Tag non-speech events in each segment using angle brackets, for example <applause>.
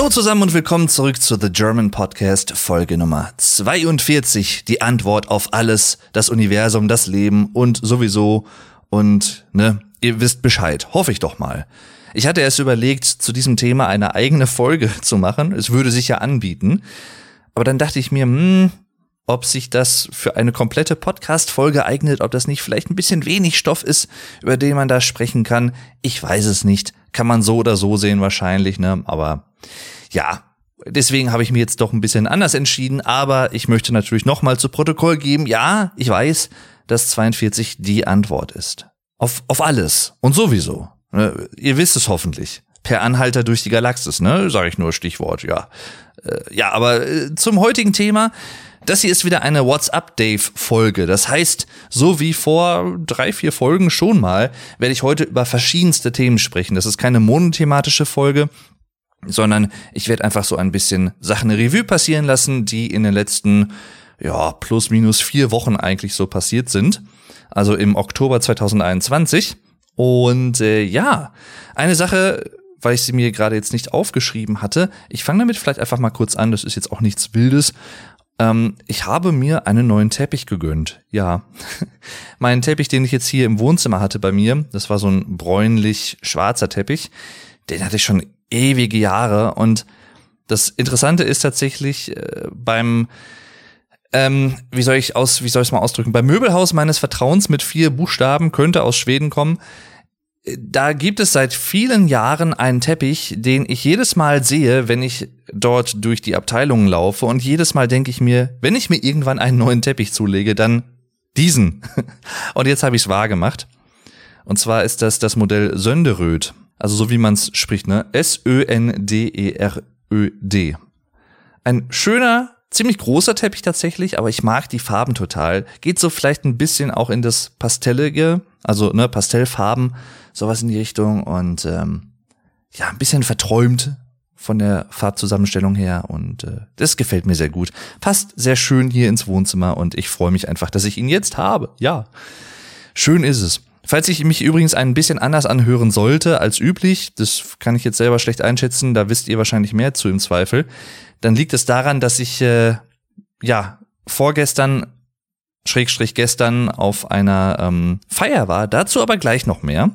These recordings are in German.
Hallo zusammen und willkommen zurück zu The German Podcast Folge Nummer 42. Die Antwort auf alles, das Universum, das Leben und sowieso und ne, ihr wisst Bescheid. Hoffe ich doch mal. Ich hatte erst überlegt, zu diesem Thema eine eigene Folge <laughs> zu machen. Es würde sich ja anbieten. Aber dann dachte ich mir, hm, ob sich das für eine komplette Podcast-Folge eignet, ob das nicht vielleicht ein bisschen wenig Stoff ist, über den man da sprechen kann. Ich weiß es nicht. Kann man so oder so sehen wahrscheinlich, ne? Aber ja, deswegen habe ich mir jetzt doch ein bisschen anders entschieden, aber ich möchte natürlich nochmal zu Protokoll geben, ja, ich weiß, dass 42 die Antwort ist. Auf, auf alles und sowieso. Ne? Ihr wisst es hoffentlich. Per Anhalter durch die Galaxis, ne? Sag ich nur Stichwort, ja. Äh, ja, aber äh, zum heutigen Thema. Das hier ist wieder eine WhatsApp-Dave-Folge. Das heißt, so wie vor drei, vier Folgen schon mal, werde ich heute über verschiedenste Themen sprechen. Das ist keine monothematische Folge, sondern ich werde einfach so ein bisschen Sachen Revue passieren lassen, die in den letzten, ja, plus minus vier Wochen eigentlich so passiert sind. Also im Oktober 2021. Und äh, ja, eine Sache, weil ich sie mir gerade jetzt nicht aufgeschrieben hatte. Ich fange damit vielleicht einfach mal kurz an, das ist jetzt auch nichts Wildes. Ähm, ich habe mir einen neuen Teppich gegönnt. Ja, <laughs> mein Teppich, den ich jetzt hier im Wohnzimmer hatte bei mir, das war so ein bräunlich-schwarzer Teppich. Den hatte ich schon ewige Jahre. Und das Interessante ist tatsächlich äh, beim ähm, wie soll ich aus, wie soll ich es mal ausdrücken? Beim Möbelhaus meines Vertrauens mit vier Buchstaben könnte aus Schweden kommen. Da gibt es seit vielen Jahren einen Teppich, den ich jedes Mal sehe, wenn ich dort durch die Abteilungen laufe. Und jedes Mal denke ich mir, wenn ich mir irgendwann einen neuen Teppich zulege, dann diesen. <laughs> Und jetzt habe ich es wahr gemacht. Und zwar ist das das Modell Sönderöd. Also so wie man es spricht, ne? S-Ö-N-D-E-R-Ö-D. Ein schöner, ziemlich großer Teppich tatsächlich, aber ich mag die Farben total. Geht so vielleicht ein bisschen auch in das Pastellige, also ne, Pastellfarben, sowas in die Richtung und ähm, ja, ein bisschen verträumt von der Farbzusammenstellung her und äh, das gefällt mir sehr gut. Passt sehr schön hier ins Wohnzimmer und ich freue mich einfach, dass ich ihn jetzt habe. Ja, schön ist es. Falls ich mich übrigens ein bisschen anders anhören sollte als üblich, das kann ich jetzt selber schlecht einschätzen, da wisst ihr wahrscheinlich mehr zu im Zweifel, dann liegt es daran, dass ich äh, ja vorgestern Schrägstrich gestern auf einer ähm, Feier war, dazu aber gleich noch mehr.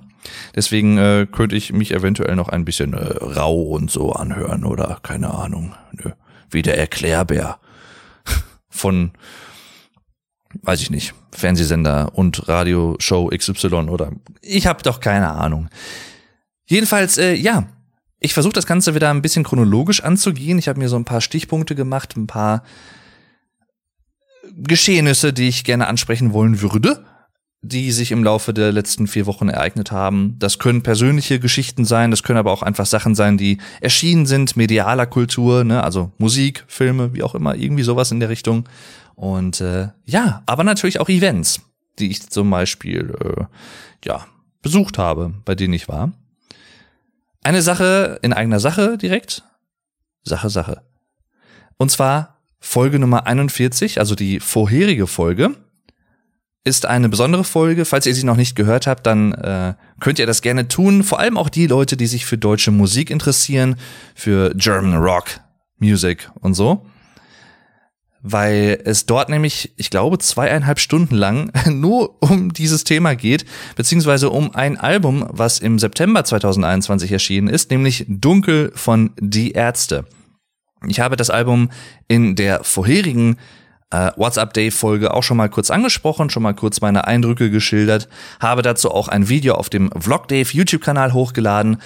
Deswegen äh, könnte ich mich eventuell noch ein bisschen äh, rau und so anhören oder keine Ahnung, nö, wie der Erklärbär <laughs> von weiß ich nicht, Fernsehsender und Radioshow XY oder ich habe doch keine Ahnung. Jedenfalls, äh, ja, ich versuche das Ganze wieder ein bisschen chronologisch anzugehen. Ich habe mir so ein paar Stichpunkte gemacht, ein paar Geschehnisse, die ich gerne ansprechen wollen würde, die sich im Laufe der letzten vier Wochen ereignet haben. Das können persönliche Geschichten sein, das können aber auch einfach Sachen sein, die erschienen sind, medialer Kultur, ne? also Musik, Filme, wie auch immer, irgendwie sowas in der Richtung. Und äh, ja, aber natürlich auch Events, die ich zum Beispiel äh, ja besucht habe, bei denen ich war. Eine Sache in eigener Sache direkt. Sache, Sache. Und zwar Folge Nummer 41, also die vorherige Folge, ist eine besondere Folge. Falls ihr sie noch nicht gehört habt, dann äh, könnt ihr das gerne tun. Vor allem auch die Leute, die sich für deutsche Musik interessieren, für German Rock Music und so weil es dort nämlich, ich glaube, zweieinhalb Stunden lang <laughs> nur um dieses Thema geht, beziehungsweise um ein Album, was im September 2021 erschienen ist, nämlich Dunkel von Die Ärzte. Ich habe das Album in der vorherigen äh, WhatsApp Day Folge auch schon mal kurz angesprochen, schon mal kurz meine Eindrücke geschildert, habe dazu auch ein Video auf dem Vlog Dave YouTube Kanal hochgeladen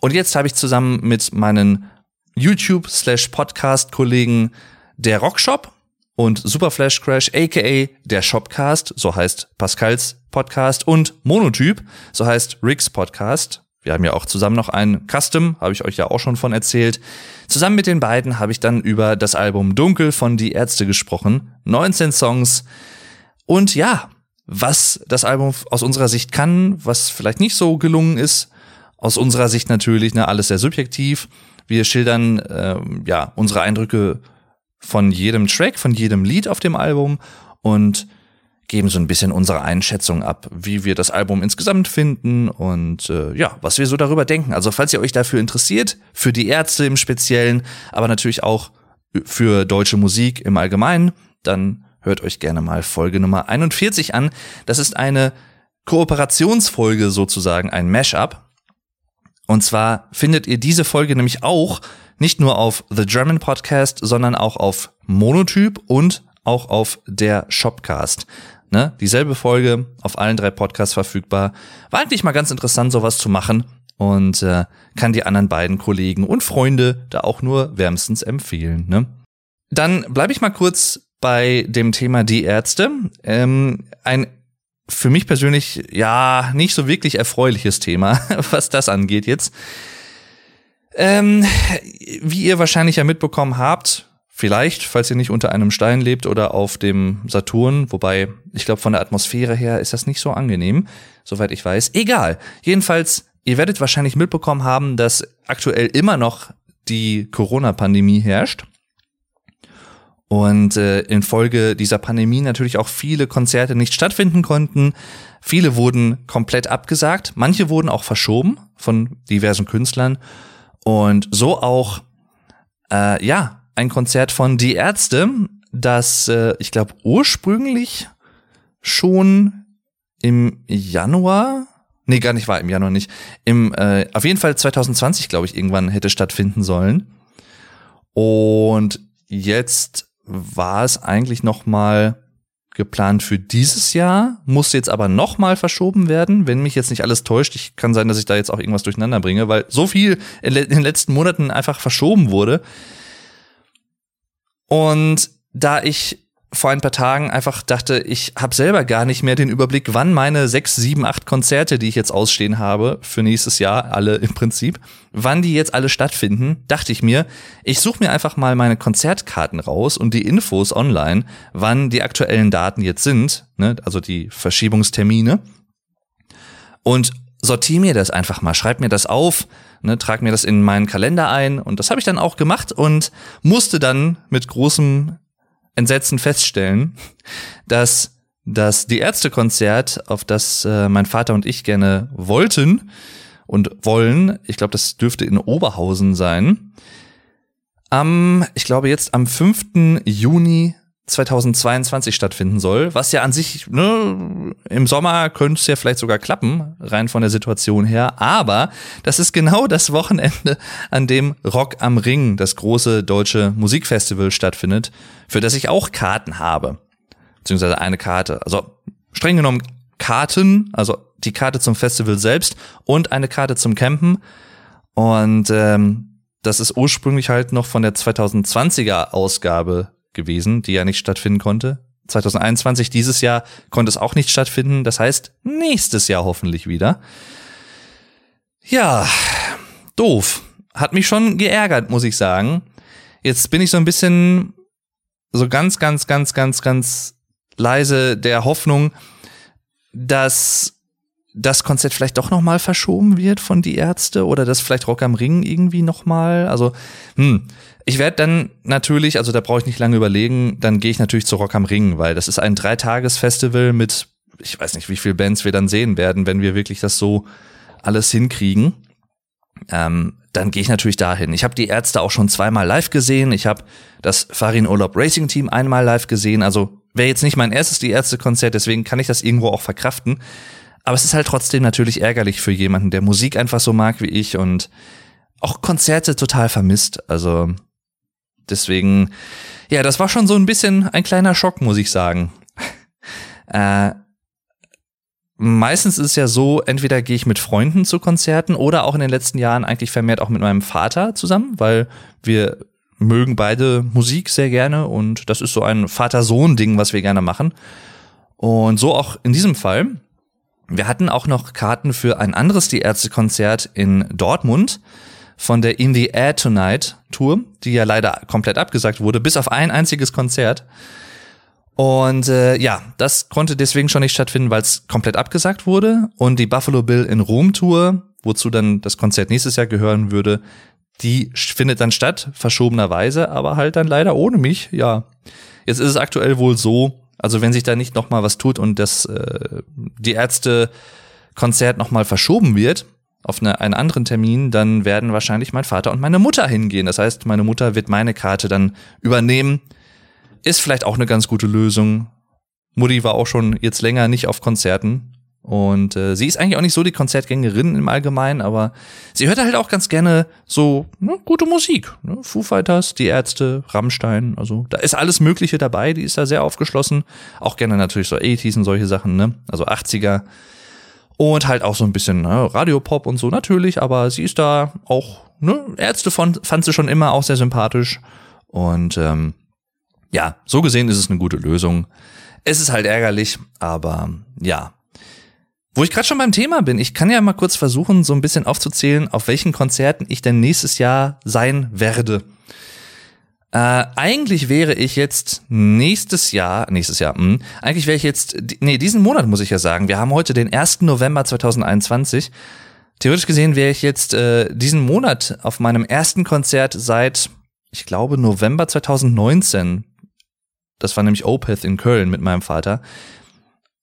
und jetzt habe ich zusammen mit meinen YouTube slash Podcast Kollegen der Rockshop und Super Flash Crash, aka der Shopcast, so heißt Pascals Podcast und Monotyp, so heißt Ricks Podcast. Wir haben ja auch zusammen noch ein Custom, habe ich euch ja auch schon von erzählt. Zusammen mit den beiden habe ich dann über das Album Dunkel von Die Ärzte gesprochen. 19 Songs. Und ja, was das Album aus unserer Sicht kann, was vielleicht nicht so gelungen ist. Aus unserer Sicht natürlich, ne, alles sehr subjektiv. Wir schildern äh, ja unsere Eindrücke von jedem Track, von jedem Lied auf dem Album und geben so ein bisschen unsere Einschätzung ab, wie wir das Album insgesamt finden und äh, ja, was wir so darüber denken. Also falls ihr euch dafür interessiert, für die Ärzte im Speziellen, aber natürlich auch für deutsche Musik im Allgemeinen, dann hört euch gerne mal Folge Nummer 41 an. Das ist eine Kooperationsfolge sozusagen, ein Mashup. Und zwar findet ihr diese Folge nämlich auch nicht nur auf The German Podcast, sondern auch auf Monotyp und auch auf der Shopcast. Ne? Dieselbe Folge auf allen drei Podcasts verfügbar. War eigentlich mal ganz interessant, sowas zu machen und äh, kann die anderen beiden Kollegen und Freunde da auch nur wärmstens empfehlen. Ne? Dann bleibe ich mal kurz bei dem Thema die Ärzte. Ähm, ein für mich persönlich ja nicht so wirklich erfreuliches Thema, <laughs> was das angeht jetzt. Ähm, wie ihr wahrscheinlich ja mitbekommen habt, vielleicht, falls ihr nicht unter einem Stein lebt oder auf dem Saturn, wobei ich glaube von der Atmosphäre her ist das nicht so angenehm, soweit ich weiß. Egal. Jedenfalls, ihr werdet wahrscheinlich mitbekommen haben, dass aktuell immer noch die Corona-Pandemie herrscht. Und äh, infolge dieser Pandemie natürlich auch viele Konzerte nicht stattfinden konnten. Viele wurden komplett abgesagt, manche wurden auch verschoben von diversen Künstlern. Und so auch, äh, ja, ein Konzert von Die Ärzte, das äh, ich glaube ursprünglich schon im Januar, nee, gar nicht war im Januar nicht, im äh, auf jeden Fall 2020, glaube ich, irgendwann hätte stattfinden sollen. Und jetzt war es eigentlich noch mal geplant für dieses Jahr, muss jetzt aber noch mal verschoben werden, wenn mich jetzt nicht alles täuscht. Ich kann sein, dass ich da jetzt auch irgendwas durcheinander bringe, weil so viel in, den letzten Monaten einfach verschoben wurde. Und da ich vor ein paar Tagen einfach dachte, ich habe selber gar nicht mehr den Überblick, wann meine sechs, sieben, acht Konzerte, die ich jetzt ausstehen habe, für nächstes Jahr, alle im Prinzip, wann die jetzt alle stattfinden, dachte ich mir, ich suche mir einfach mal meine Konzertkarten raus und die Infos online, wann die aktuellen Daten jetzt sind, ne, also die Verschiebungstermine. Und sortiere mir das einfach mal, schreib mir das auf, ne, trag mir das in meinen Kalender ein und das habe ich dann auch gemacht und musste dann mit großem Entsetzen feststellen, dass das die Ärztekonzert, auf das äh, mein Vater und ich gerne wollten und wollen, ich glaube, das dürfte in Oberhausen sein, am, ich glaube jetzt am 5. Juni 2022 stattfinden soll, was ja an sich, ne, im Sommer könnte es ja vielleicht sogar klappen, rein von der Situation her, aber das ist genau das Wochenende, an dem Rock am Ring, das große deutsche Musikfestival stattfindet, für das ich auch Karten habe, beziehungsweise eine Karte, also streng genommen Karten, also die Karte zum Festival selbst und eine Karte zum Campen. Und ähm, das ist ursprünglich halt noch von der 2020er Ausgabe gewesen, die ja nicht stattfinden konnte. 2021, dieses Jahr, konnte es auch nicht stattfinden. Das heißt, nächstes Jahr hoffentlich wieder. Ja, doof. Hat mich schon geärgert, muss ich sagen. Jetzt bin ich so ein bisschen so ganz, ganz, ganz, ganz, ganz leise der Hoffnung, dass das Konzert vielleicht doch noch mal verschoben wird von die Ärzte oder dass vielleicht Rock am Ring irgendwie noch mal, also hm, ich werde dann natürlich, also da brauche ich nicht lange überlegen, dann gehe ich natürlich zu Rock am Ring, weil das ist ein Dreitages-Festival mit, ich weiß nicht, wie viele Bands wir dann sehen werden, wenn wir wirklich das so alles hinkriegen. Ähm, dann gehe ich natürlich dahin. Ich habe die Ärzte auch schon zweimal live gesehen. Ich habe das Farin Urlaub Racing Team einmal live gesehen. Also wäre jetzt nicht mein erstes die Ärzte-Konzert, deswegen kann ich das irgendwo auch verkraften. Aber es ist halt trotzdem natürlich ärgerlich für jemanden, der Musik einfach so mag wie ich und auch Konzerte total vermisst. Also deswegen, ja, das war schon so ein bisschen ein kleiner Schock, muss ich sagen. äh, meistens ist es ja so, entweder gehe ich mit Freunden zu Konzerten oder auch in den letzten Jahren eigentlich vermehrt auch mit meinem Vater zusammen, weil wir mögen beide Musik sehr gerne und das ist so ein Vater-Sohn-Ding, was wir gerne machen. Und so auch in diesem Fall. Wir hatten auch noch Karten für ein anderes Die Ärzte-Konzert in Dortmund von der In the Air Tonight Tour, die ja leider komplett abgesagt wurde, bis auf ein einziges Konzert. Und äh, ja, das konnte deswegen schon nicht stattfinden, weil es komplett abgesagt wurde. Und die Buffalo Bill in Rom Tour, wozu dann das Konzert nächstes Jahr gehören würde, die findet dann statt, verschobenerweise, aber halt dann leider ohne mich. Ja, jetzt ist es aktuell wohl so, Also wenn sich da nicht noch mal was tut und das äh, die Ärzte Konzert noch mal verschoben wird auf eine, einen anderen Termin, dann werden wahrscheinlich mein Vater und meine Mutter hingehen. Das heißt, meine Mutter wird meine Karte dann übernehmen. Ist vielleicht auch eine ganz gute Lösung. Mutti war auch schon jetzt länger nicht auf Konzerten. Und äh, sie ist eigentlich auch nicht so die Konzertgängerin im Allgemeinen, aber sie hört halt auch ganz gerne so ne, gute Musik. Ne? Foo Fighters, die Ärzte, Rammstein, also da ist alles Mögliche dabei, die ist da sehr aufgeschlossen. Auch gerne natürlich so 80s und solche Sachen, ne? Also 80er. Und halt auch so ein bisschen ne, Radiopop und so natürlich, aber sie ist da auch, ne, Ärzte von, fand sie schon immer auch sehr sympathisch. Und ähm, ja, so gesehen ist es eine gute Lösung. Es ist halt ärgerlich, aber ja, wo ich gerade schon beim Thema bin, ich kann ja mal kurz versuchen, so ein bisschen aufzuzählen, auf welchen Konzerten ich denn nächstes Jahr sein werde. Äh, eigentlich wäre ich jetzt nächstes Jahr, nächstes Jahr, mh, hm, eigentlich wäre ich jetzt, nee, diesen Monat muss ich ja sagen. Wir haben heute den 1. November 2021. Theoretisch gesehen wäre ich jetzt äh, diesen Monat auf meinem ersten Konzert seit, ich glaube, November 2019. Das war nämlich Opeth in Köln mit meinem Vater.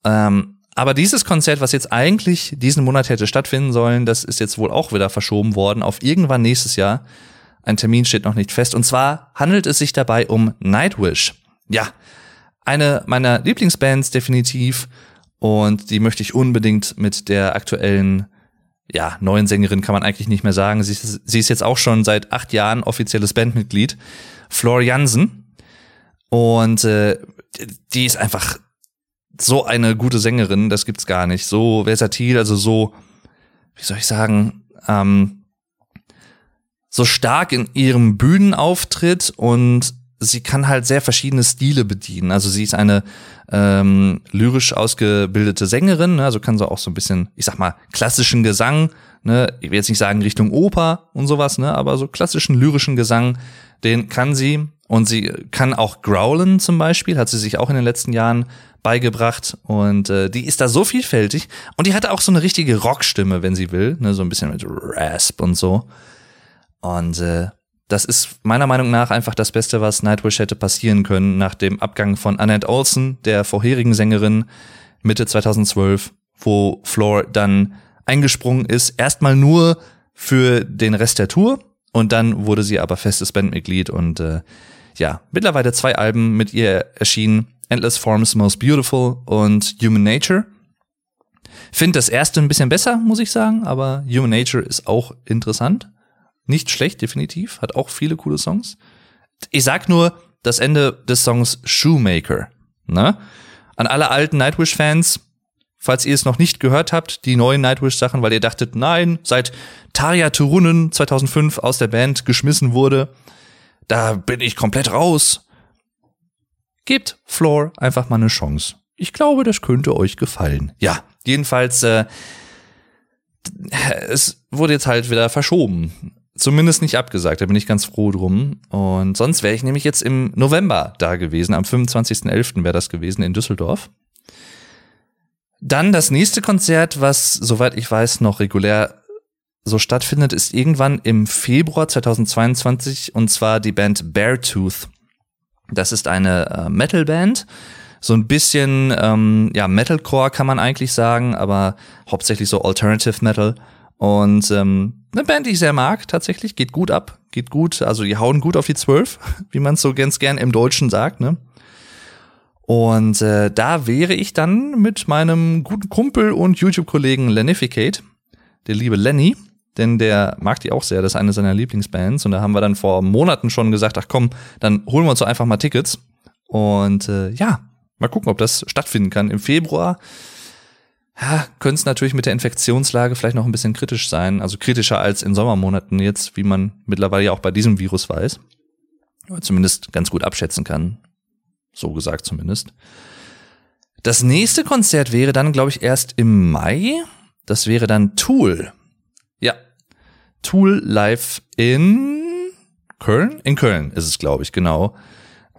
Ähm, aber dieses Konzert, was jetzt eigentlich diesen Monat hätte stattfinden sollen, das ist jetzt wohl auch wieder verschoben worden auf irgendwann nächstes Jahr. Ein Termin steht noch nicht fest. Und zwar handelt es sich dabei um Nightwish. Ja, eine meiner Lieblingsbands definitiv. Und die möchte ich unbedingt mit der aktuellen, ja, neuen Sängerin kann man eigentlich nicht mehr sagen. Sie ist, sie ist jetzt auch schon seit acht Jahren offizielles Bandmitglied. Flor Jansen. Und äh, die ist einfach so eine gute Sängerin, das gibt's gar nicht. So versatil, also so, wie soll ich sagen, ähm, so stark in ihrem Bühnenauftritt und sie kann halt sehr verschiedene Stile bedienen. Also sie ist eine ähm, lyrisch ausgebildete Sängerin, ne? also kann so auch so ein bisschen, ich sag mal, klassischen Gesang, ne, ich will jetzt nicht sagen Richtung Oper und sowas, ne, aber so klassischen lyrischen Gesang, den kann sie und sie kann auch growlen zum Beispiel, hat sie sich auch in den letzten Jahren beigebracht und äh, die ist da so vielfältig und die hat auch so eine richtige Rockstimme, wenn sie will, ne, so ein bisschen mit Rasp und so. Und äh, das ist meiner Meinung nach einfach das Beste, was Nightwish hätte passieren können nach dem Abgang von Annette Olsen, der vorherigen Sängerin, Mitte 2012, wo Floor dann eingesprungen ist, erstmal nur für den Rest der Tour und dann wurde sie aber festes Bandmitglied und äh, ja, mittlerweile zwei Alben mit ihr erschienen Endless Forms Most Beautiful und Human Nature. Finde das erste ein bisschen besser, muss ich sagen, aber Human Nature ist auch interessant. Nicht schlecht, definitiv. Hat auch viele coole Songs. Ich sag nur das Ende des Songs Shoemaker. Ne? An alle alten Nightwish-Fans, falls ihr es noch nicht gehört habt, die neuen Nightwish-Sachen, weil ihr dachtet, nein, seit Tarja Turunen 2005 aus der Band geschmissen wurde, da bin ich komplett raus. Gebt Floor einfach mal eine Chance. Ich glaube, das könnte euch gefallen. Ja, jedenfalls, äh, es wurde jetzt halt wieder verschoben. Zumindest nicht abgesagt, da bin ich ganz froh drum. Und sonst wäre ich nämlich jetzt im November da gewesen. Am 25.11. wäre das gewesen in Düsseldorf. Dann das nächste Konzert, was, soweit ich weiß, noch regulär so stattfindet, ist irgendwann im Februar 2022 und zwar die Band Beartooth. Das ist eine äh, Metalband, so ein bisschen ähm, ja Metalcore kann man eigentlich sagen, aber hauptsächlich so Alternative Metal und ähm, eine Band, die ich sehr mag, tatsächlich geht gut ab, geht gut, also die hauen gut auf die Zwölf, <laughs> wie man es so ganz gern im Deutschen sagt, ne? Und äh, da wäre ich dann mit meinem guten Kumpel und YouTube-Kollegen Lenificate, der liebe Lenny, denn der mag die auch sehr, das ist eine seiner Lieblingsbands. Und da haben wir dann vor Monaten schon gesagt, ach komm, dann holen wir uns doch einfach mal Tickets. Und äh, ja, mal gucken, ob das stattfinden kann. Im Februar ja, könnte es natürlich mit der Infektionslage vielleicht noch ein bisschen kritisch sein. Also kritischer als in Sommermonaten jetzt, wie man mittlerweile ja auch bei diesem Virus weiß. Zumindest ganz gut abschätzen kann. So gesagt zumindest. Das nächste Konzert wäre dann, glaube ich, erst im Mai. Das wäre dann Tool. Ja. Tool live in Köln? In Köln ist es, glaube ich, genau.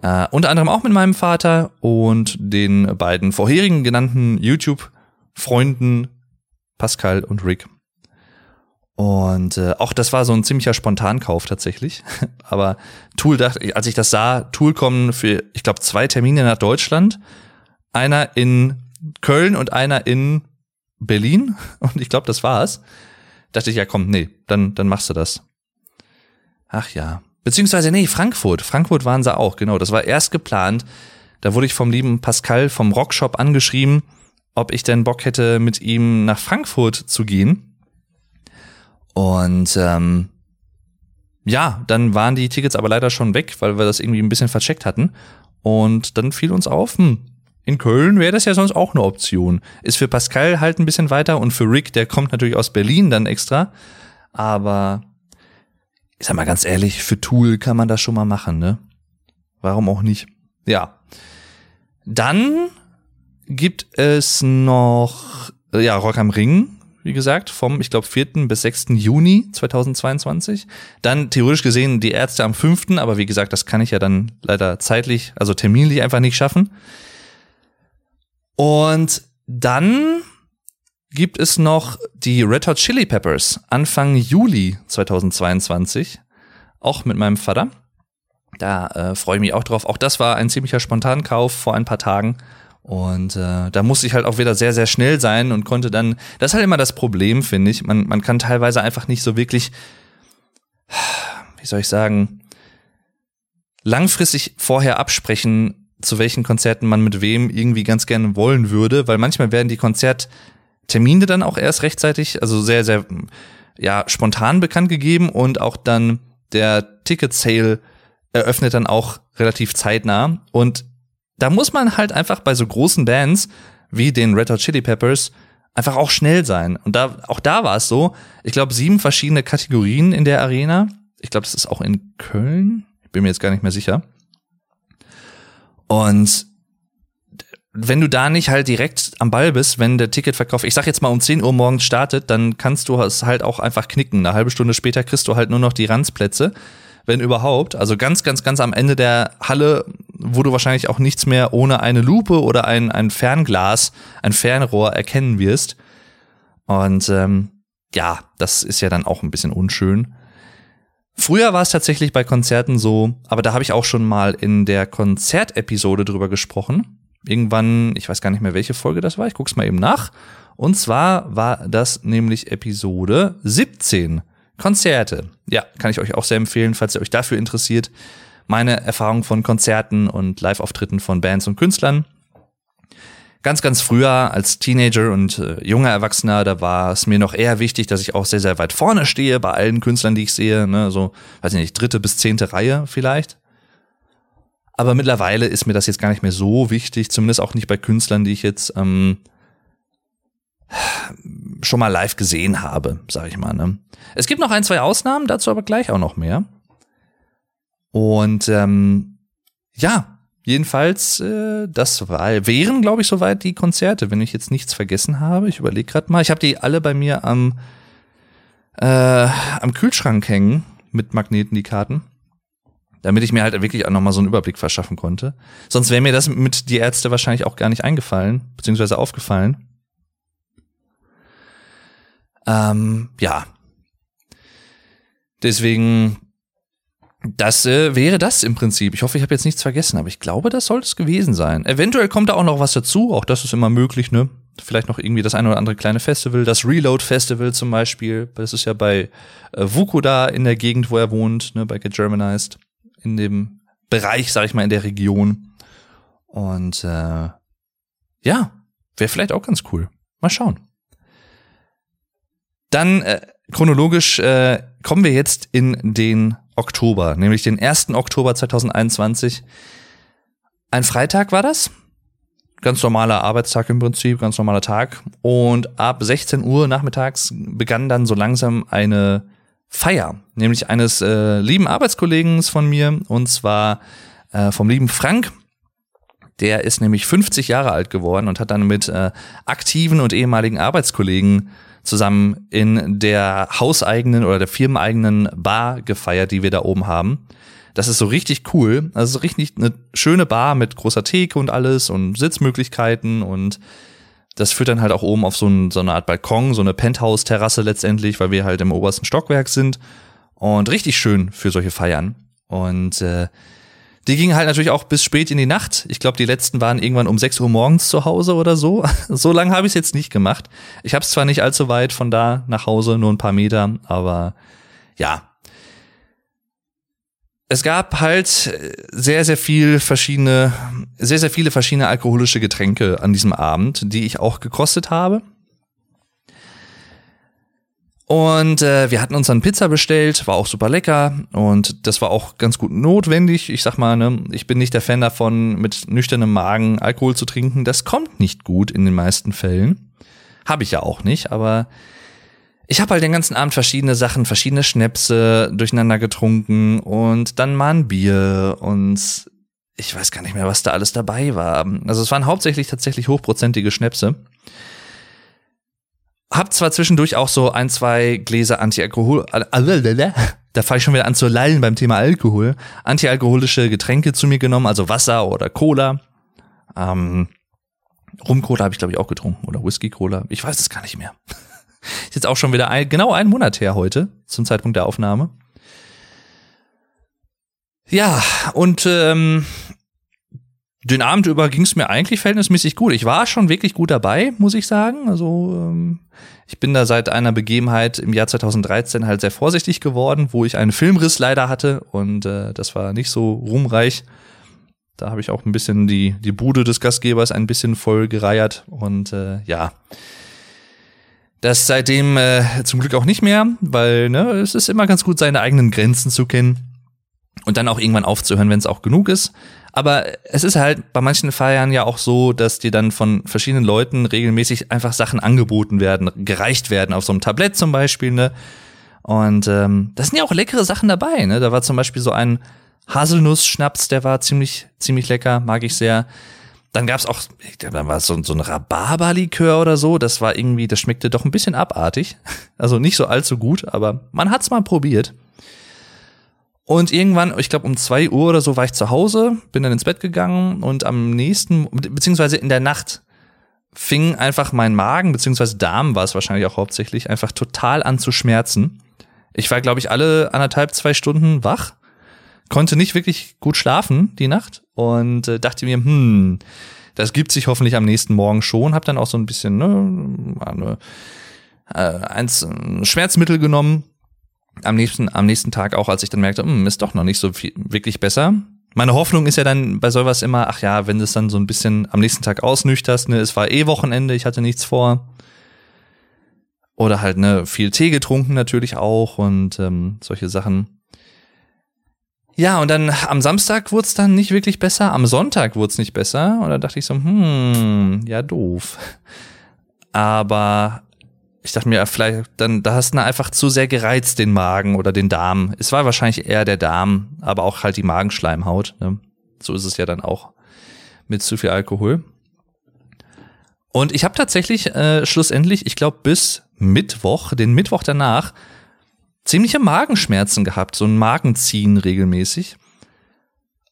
Äh, unter anderem auch mit meinem Vater und den beiden vorherigen genannten YouTube-Freunden Pascal und Rick. Und äh, auch das war so ein ziemlicher Spontankauf tatsächlich. <laughs> Aber Tool dachte, als ich das sah, Tool kommen für, ich glaube, zwei Termine nach Deutschland. einer in Köln und einer in Berlin. <laughs> Und ich glaube, das war's. Dachte ich, ja komm, nee, dann, dann machst du das. Ach ja. Beziehungsweise, nee, Frankfurt. Frankfurt waren sie auch, genau. Das war erst geplant. Da wurde ich vom lieben Pascal vom Rockshop angeschrieben, ob ich denn Bock hätte, mit ihm nach Frankfurt zu gehen. Und ähm, ja, dann waren die Tickets aber leider schon weg, weil wir das irgendwie ein bisschen vercheckt hatten. Und dann fiel uns auf, hm, in Köln wäre das ja sonst auch eine Option. Ist für Pascal halt ein bisschen weiter und für Rick, der kommt natürlich aus Berlin dann extra. Aber ich sag mal ganz ehrlich, für Tool kann man das schon mal machen, ne? Warum auch nicht? Ja. Dann gibt es noch, ja, Rock am Ring, wie gesagt, vom, ich glaube, 4. bis 6. Juni 2022. Dann theoretisch gesehen die Ärzte am 5., aber wie gesagt, das kann ich ja dann leider zeitlich, also terminlich einfach nicht schaffen. Und dann gibt es noch die Red Hot Chili Peppers Anfang Juli 2022, auch mit meinem Vater. Da äh, freue ich mich auch drauf. Auch das war ein ziemlicher Spontankauf vor ein paar Tagen. Und äh, da musste ich halt auch wieder sehr, sehr schnell sein und konnte dann, das ist halt immer das Problem, finde ich. Man, man kann teilweise einfach nicht so wirklich, wie soll ich sagen, langfristig vorher absprechen, zu welchen Konzerten man mit wem irgendwie ganz gerne wollen würde, weil manchmal werden die Konzerttermine dann auch erst rechtzeitig, also sehr, sehr, ja, spontan bekannt gegeben und auch dann der Ticket-Sale eröffnet dann auch relativ zeitnah und da muss man halt einfach bei so großen Bands wie den Red Hot Chili Peppers einfach auch schnell sein. Und da, auch da war es so, ich glaube, sieben verschiedene Kategorien in der Arena. Ich glaube, das ist auch in Köln. Ich bin mir jetzt gar nicht mehr sicher. Und wenn du da nicht halt direkt am Ball bist, wenn der Ticketverkauf, ich sag jetzt mal um 10 Uhr morgens startet, dann kannst du es halt auch einfach knicken. Eine halbe Stunde später kriegst du halt nur noch die Ranzplätze wenn überhaupt. Also ganz, ganz, ganz am Ende der Halle, wo du wahrscheinlich auch nichts mehr ohne eine Lupe oder ein, ein Fernglas, ein Fernrohr erkennen wirst. Und ähm, ja, das ist ja dann auch ein bisschen unschön. Früher war es tatsächlich bei Konzerten so, aber da habe ich auch schon mal in der Konzertepisode drüber gesprochen. Irgendwann, ich weiß gar nicht mehr, welche Folge das war, ich guck's mal eben nach. Und zwar war das nämlich Episode 17. Konzerte. Ja, kann ich euch auch sehr empfehlen, falls ihr euch dafür interessiert. Meine Erfahrung von Konzerten und Live-Auftritten von Bands und Künstlern. Ganz, ganz früher als Teenager und äh, junger Erwachsener, da war es mir noch eher wichtig, dass ich auch sehr, sehr weit vorne stehe bei allen Künstlern, die ich sehe. Ne? So, weiß ich nicht, dritte bis zehnte Reihe vielleicht. Aber mittlerweile ist mir das jetzt gar nicht mehr so wichtig, zumindest auch nicht bei Künstlern, die ich jetzt ähm, schon mal live gesehen habe, sag ich mal. Ne? Es gibt noch ein, zwei Ausnahmen, dazu aber gleich auch noch mehr. Und ähm, ja, jedenfalls, äh, das war, wären, glaube ich, soweit die Konzerte, wenn ich jetzt nichts vergessen habe. Ich überlege gerade mal. Ich habe die alle bei mir am, äh, am Kühlschrank hängen mit Magneten, die Karten. Damit ich mir halt wirklich auch nochmal so einen Überblick verschaffen konnte. Sonst wäre mir das mit die Ärzte wahrscheinlich auch gar nicht eingefallen, beziehungsweise aufgefallen. Ähm, ja. Deswegen, das äh, wäre das im Prinzip. Ich hoffe, ich habe jetzt nichts vergessen, aber ich glaube, das sollte es gewesen sein. Eventuell kommt da auch noch was dazu, auch das ist immer möglich, ne? Vielleicht noch irgendwie das eine oder andere kleine Festival, das Reload Festival zum Beispiel. Das ist ja bei äh, Vuku da in der Gegend, wo er wohnt, ne, bei Get Germanized, in dem Bereich, sag ich mal, in der Region. Und äh, ja, wäre vielleicht auch ganz cool. Mal schauen. Dann äh, chronologisch äh, kommen wir jetzt in den Oktober, nämlich den 1. Oktober 2021. Ein Freitag war das. Ganz normaler Arbeitstag im Prinzip, ganz normaler Tag. Und ab 16 Uhr nachmittags begann dann so langsam eine Feier, nämlich eines äh, lieben Arbeitskollegen von mir, und zwar äh, vom lieben Frank. Der ist nämlich 50 Jahre alt geworden und hat dann mit äh, aktiven und ehemaligen Arbeitskollegen zusammen in der hauseigenen oder der firmeneigenen Bar gefeiert, die wir da oben haben. Das ist so richtig cool. Also richtig eine schöne Bar mit großer Theke und alles und Sitzmöglichkeiten und das führt dann halt auch oben auf so, ein, so eine Art Balkon, so eine Penthouse-Terrasse letztendlich, weil wir halt im obersten Stockwerk sind. Und richtig schön für solche Feiern. Und äh, Die gingen halt natürlich auch bis spät in die Nacht. Ich glaube, die letzten waren irgendwann um 6 Uhr morgens zu Hause oder so. <laughs> So lange habe ich es jetzt nicht gemacht. Ich habe es zwar nicht allzu weit von da nach Hause, nur ein paar Meter, aber ja. Es gab halt sehr, sehr viel verschiedene, sehr, sehr viele verschiedene alkoholische Getränke an diesem Abend, die ich auch gekostet habe. Und äh, wir hatten uns dann Pizza bestellt, war auch super lecker und das war auch ganz gut notwendig. Ich sag mal, ne, ich bin nicht der Fan davon, mit nüchternem Magen Alkohol zu trinken. Das kommt nicht gut in den meisten Fällen. Habe ich ja auch nicht, aber ich habe halt den ganzen Abend verschiedene Sachen, verschiedene Schnäpse durcheinander getrunken und dann mal ein Bier und ich weiß gar nicht mehr, was da alles dabei war. Also es waren hauptsächlich tatsächlich hochprozentige Schnäpse. Hab zwar zwischendurch auch so ein, zwei Gläser Antialkohol, da fange ich schon wieder an zu lallen beim Thema Alkohol, antialkoholische Getränke zu mir genommen, also Wasser oder Cola. Ähm, Rum-Cola habe ich, glaube ich, auch getrunken oder Whisky-Cola. Ich weiß es gar nicht mehr. <laughs> Ist jetzt auch schon wieder ein, genau einen Monat her heute, zum Zeitpunkt der Aufnahme. Ja, und ähm, den Abend über ging es mir eigentlich verhältnismäßig gut. Ich war schon wirklich gut dabei, muss ich sagen. Also ähm, ich bin da seit einer Begebenheit im Jahr 2013 halt sehr vorsichtig geworden, wo ich einen Filmriss leider hatte und äh, das war nicht so ruhmreich. Da habe ich auch ein bisschen die, die Bude des Gastgebers ein bisschen voll gereiert und äh, ja. Das seitdem äh, zum Glück auch nicht mehr, weil ne, es ist immer ganz gut, seine eigenen Grenzen zu kennen und dann auch irgendwann aufzuhören, wenn es auch genug ist. Aber es ist halt bei manchen Feiern ja auch so, dass dir dann von verschiedenen Leuten regelmäßig einfach Sachen angeboten werden, gereicht werden auf so einem Tablett zum Beispiel, ne? Und ähm, da sind ja auch leckere Sachen dabei, ne? Da war zum Beispiel so ein Haselnuss-Schnaps, der war ziemlich, ziemlich lecker, mag ich sehr. Dann gab's auch, da war so, so ein Rhabarberlikör oder so, das war irgendwie, das schmeckte doch ein bisschen abartig. <laughs> Also nicht so allzu gut, aber man hat's mal probiert. Und irgendwann, ich glaube um zwei Uhr oder so war ich zu Hause, bin dann ins Bett gegangen und am nächsten, beziehungsweise in der Nacht fing einfach mein Magen, beziehungsweise Darm war es wahrscheinlich auch hauptsächlich, einfach total an zu schmerzen. Ich war, glaube ich, alle anderthalb, zwei Stunden wach, konnte nicht wirklich gut schlafen die Nacht und äh, dachte mir, hm, das gibt sich hoffentlich am nächsten Morgen schon. Hab dann auch so ein bisschen ne, eine, äh, eins, ein Schmerzmittel genommen am nächsten, am nächsten Tag auch, als ich dann merkte, hm, ist doch noch nicht so viel, wirklich besser. Meine Hoffnung ist ja dann bei sowas immer, ach ja, wenn du es dann so ein bisschen am nächsten Tag ausnüchterst, ne, es war eh Wochenende, ich hatte nichts vor. Oder halt, ne, viel Tee getrunken natürlich auch und ähm, solche Sachen. Ja, und dann am Samstag wurde es dann nicht wirklich besser, am Sonntag wurde es nicht besser. Und da dachte ich so, hm, ja, doof. Aber ich dachte mir, vielleicht, dann, da hast du einfach zu sehr gereizt, den Magen oder den Darm. Es war wahrscheinlich eher der Darm, aber auch halt die Magenschleimhaut. Ne? So ist es ja dann auch mit zu viel Alkohol. Und ich habe tatsächlich äh, schlussendlich, ich glaube, bis Mittwoch, den Mittwoch danach, ziemliche Magenschmerzen gehabt, so ein Magenziehen regelmäßig.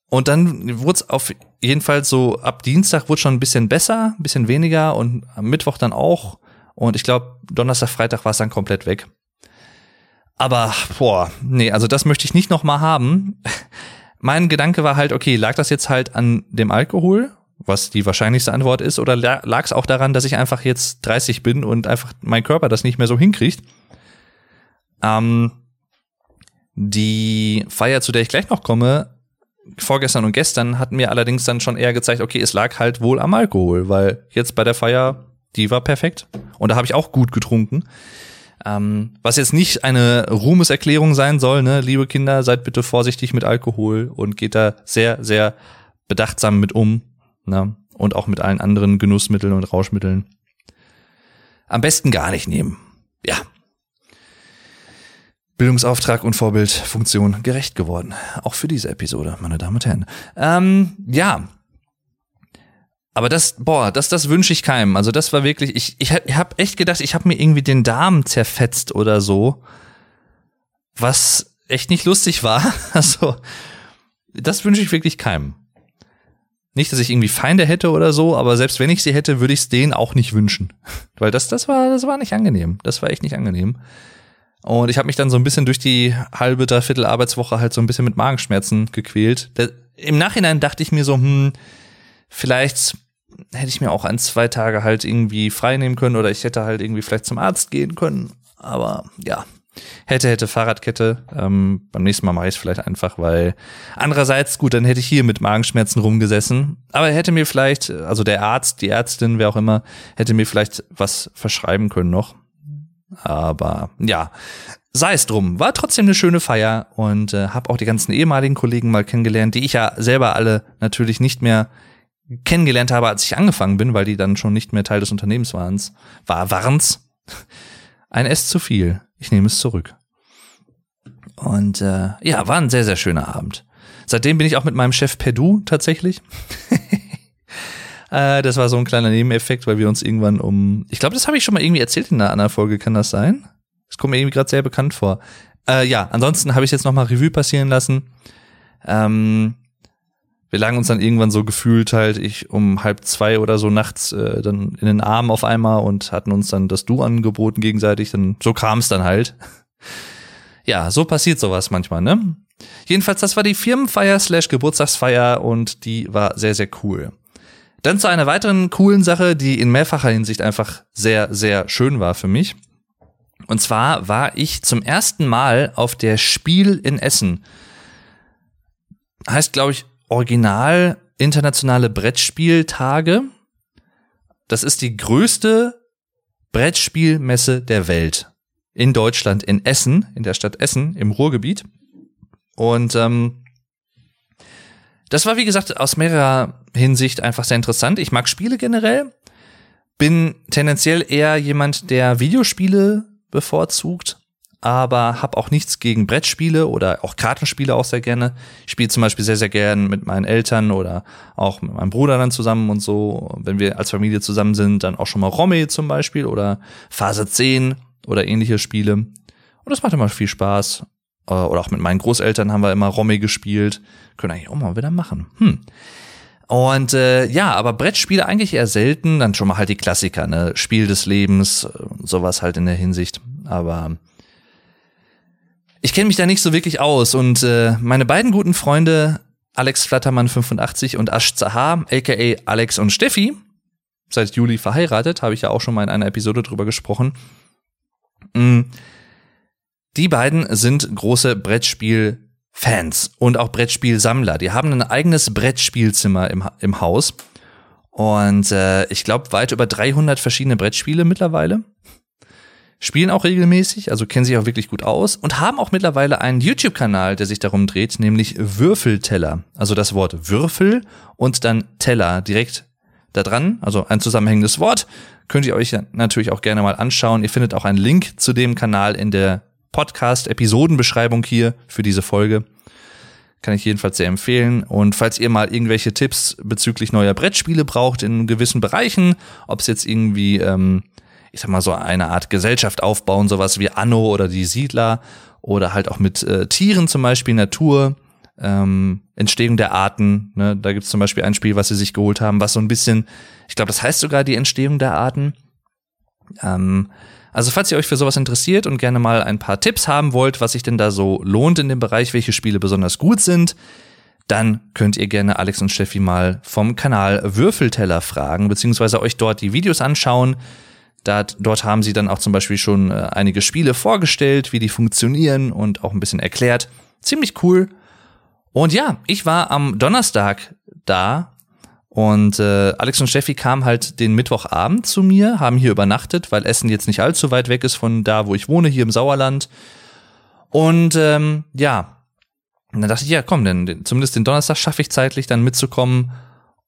Und dann wurde es auf jeden Fall so, ab Dienstag wurde schon ein bisschen besser, ein bisschen weniger und am Mittwoch dann auch und ich glaube, Donnerstag, Freitag war es dann komplett weg. Aber, boah, nee, also das möchte ich nicht nochmal haben. <laughs> mein Gedanke war halt, okay, lag das jetzt halt an dem Alkohol, was die wahrscheinlichste Antwort ist, oder lag es auch daran, dass ich einfach jetzt 30 bin und einfach mein Körper das nicht mehr so hinkriegt? Ähm, die Feier, zu der ich gleich noch komme, vorgestern und gestern, hat mir allerdings dann schon eher gezeigt, okay, es lag halt wohl am Alkohol, weil jetzt bei der Feier die war perfekt. Und da habe ich auch gut getrunken. Ähm, was jetzt nicht eine Ruhmeserklärung sein soll, ne? Liebe Kinder, seid bitte vorsichtig mit Alkohol und geht da sehr, sehr bedachtsam mit um. Ne? Und auch mit allen anderen Genussmitteln und Rauschmitteln. Am besten gar nicht nehmen. Ja. Bildungsauftrag und Vorbildfunktion gerecht geworden. Auch für diese Episode, meine Damen und Herren. Ähm, ja, aber das, boah, das, das wünsche ich keinem. Also das war wirklich, ich, ich, ich habe echt gedacht, ich habe mir irgendwie den Darm zerfetzt oder so, was echt nicht lustig war. <laughs> Also das wünsche ich wirklich keinem. Nicht, dass ich irgendwie Feinde hätte oder so, aber selbst wenn ich sie hätte, würde ich es denen auch nicht wünschen, <laughs> weil das, das war, das war nicht angenehm. Das war echt nicht angenehm. Und ich habe mich dann so ein bisschen durch die halbe, dreiviertel Arbeitswoche halt so ein bisschen mit Magenschmerzen gequält. im Nachhinein dachte ich mir so, hm, vielleicht hätte ich mir auch ein, zwei Tage halt irgendwie frei nehmen können oder ich hätte halt irgendwie vielleicht zum Arzt gehen können. Aber ja, hätte, hätte Fahrradkette. Ähm, beim nächsten Mal mache ich es vielleicht einfach, weil andererseits, gut, dann hätte ich hier mit Magenschmerzen rumgesessen. Aber er hätte mir vielleicht, also der Arzt, die Ärztin, wer auch immer, hätte mir vielleicht was verschreiben können noch. Aber ja, sei es drum. War trotzdem eine schöne Feier und äh, habe auch die ganzen ehemaligen Kollegen mal kennengelernt, die ich ja selber alle natürlich nicht mehr kennengelernt habe, als ich angefangen bin, weil die dann schon nicht mehr Teil des Unternehmens waren. War waren's ein S zu viel. Ich nehme es zurück. Und äh, ja, war ein sehr, sehr schöner Abend. Seitdem bin ich auch mit meinem Chef Perdu tatsächlich. <laughs> äh, das war so ein kleiner Nebeneffekt, weil wir uns irgendwann um. Ich glaube, das habe ich schon mal irgendwie erzählt in einer anderen Folge, kann das sein? Das kommt mir irgendwie gerade sehr bekannt vor. Äh, ja, ansonsten habe ich jetzt nochmal Revue passieren lassen. Ähm, wir lagen uns dann irgendwann so gefühlt halt, ich um halb zwei oder so nachts äh, dann in den Armen auf einmal und hatten uns dann das Du angeboten gegenseitig. Dann so kam es dann halt. <laughs> Ja, so passiert sowas manchmal, ne? Jedenfalls, das war die Firmenfeier slash Geburtstagsfeier und die war sehr, sehr cool. Dann zu einer weiteren coolen Sache, die in mehrfacher Hinsicht einfach sehr, sehr schön war für mich. Und zwar war ich zum ersten Mal auf der Spiel in Essen. Heißt, glaube ich, Original internationale Brettspieltage. Das ist die größte Brettspielmesse der Welt. In Deutschland, in Essen, in der Stadt Essen, im Ruhrgebiet. Und ähm, das war, wie gesagt, aus mehrerer Hinsicht einfach sehr interessant. Ich mag Spiele generell, bin tendenziell eher jemand, der Videospiele bevorzugt aber habe auch nichts gegen Brettspiele oder auch Kartenspiele auch sehr gerne. Ich spiele zum Beispiel sehr, sehr gern mit meinen Eltern oder auch mit meinem Bruder dann zusammen und so. Wenn wir als Familie zusammen sind, dann auch schon mal Romme zum Beispiel oder Phase 10 oder ähnliche Spiele. Und das macht immer viel Spaß. Äh, oder auch mit meinen Großeltern haben wir immer Romme gespielt. Können eigentlich auch mal wieder machen. Hm. Und äh, ja, aber Brettspiele eigentlich eher selten. Dann schon mal halt die Klassiker, ne? Spiel des Lebens, äh, sowas halt in der Hinsicht. Aber ich kenne mich da nicht so wirklich aus und äh, meine beiden guten Freunde Alex Flattermann 85 und Ash Zahar, aka Alex und Steffi, seit Juli verheiratet, habe ich ja auch schon mal in einer Episode drüber gesprochen. Mm, die beiden sind große Brettspiel-Fans und auch Brettspielsammler. Die haben ein eigenes Brettspielzimmer im, im Haus und äh, ich glaube weit über 300 verschiedene Brettspiele mittlerweile spielen auch regelmäßig, also kennen sich auch wirklich gut aus und haben auch mittlerweile einen YouTube-Kanal, der sich darum dreht, nämlich Würfelteller. Also das Wort Würfel und dann Teller direkt da dran, also ein zusammenhängendes Wort. Könnt ihr euch natürlich auch gerne mal anschauen. Ihr findet auch einen Link zu dem Kanal in der Podcast-Episodenbeschreibung hier für diese Folge. Kann ich jedenfalls sehr empfehlen. Und falls ihr mal irgendwelche Tipps bezüglich neuer Brettspiele braucht in gewissen Bereichen, ob es jetzt irgendwie ähm, ich sag mal so eine Art Gesellschaft aufbauen, sowas wie Anno oder die Siedler oder halt auch mit äh, Tieren zum Beispiel, Natur, ähm, Entstehung der Arten. Ne? Da gibt's zum Beispiel ein Spiel, was sie sich geholt haben, was so ein bisschen, ich glaube, das heißt sogar die Entstehung der Arten. Ähm, also falls ihr euch für sowas interessiert und gerne mal ein paar Tipps haben wollt, was sich denn da so lohnt in dem Bereich, welche Spiele besonders gut sind, dann könnt ihr gerne Alex und Steffi mal vom Kanal Würfelteller fragen, beziehungsweise euch dort die Videos anschauen. Da, dort haben sie dann auch zum Beispiel schon äh, einige Spiele vorgestellt, wie die funktionieren und auch ein bisschen erklärt. Ziemlich cool. Und ja, ich war am Donnerstag da und äh, Alex und Steffi kamen halt den Mittwochabend zu mir, haben hier übernachtet, weil Essen jetzt nicht allzu weit weg ist von da, wo ich wohne, hier im Sauerland. Und ähm, ja, und dann dachte ich, ja, komm, denn zumindest den Donnerstag schaffe ich zeitlich dann mitzukommen.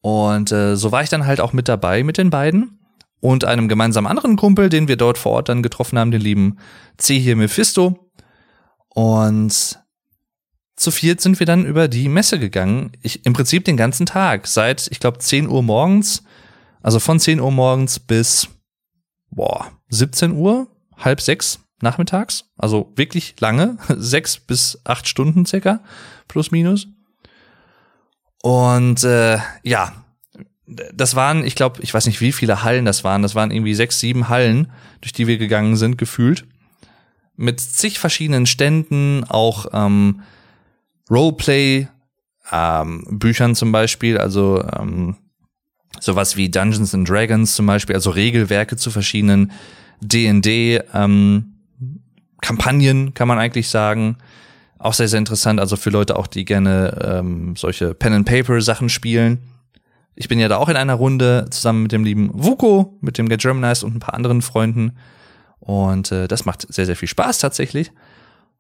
Und äh, so war ich dann halt auch mit dabei mit den beiden und einem gemeinsamen anderen Kumpel, den wir dort vor Ort dann getroffen haben, den lieben C hier Mephisto. Und zu viert sind wir dann über die Messe gegangen. Ich, Im Prinzip den ganzen Tag. Seit, ich glaube, 10 Uhr morgens. Also von 10 Uhr morgens bis, boah, 17 Uhr, halb sechs nachmittags. Also wirklich lange. <laughs> Sechs bis acht Stunden circa. Plus minus. Und äh, ja, das waren, ich glaube, ich weiß nicht, wie viele Hallen das waren. Das waren irgendwie sechs, sieben Hallen, durch die wir gegangen sind, gefühlt. Mit zig verschiedenen Ständen, auch ähm, Roleplay, ähm, Büchern zum Beispiel, also ähm, sowas wie Dungeons and Dragons zum Beispiel, also Regelwerke zu verschiedenen D&D ähm, Kampagnen, kann man eigentlich sagen. Auch sehr, sehr interessant, also für Leute auch, die gerne ähm, solche Pen-and-Paper-Sachen spielen. Ich bin ja da auch in einer Runde zusammen mit dem lieben Vuko, mit dem Get Germanized und ein paar anderen Freunden. Und äh, das macht sehr, sehr viel Spaß tatsächlich.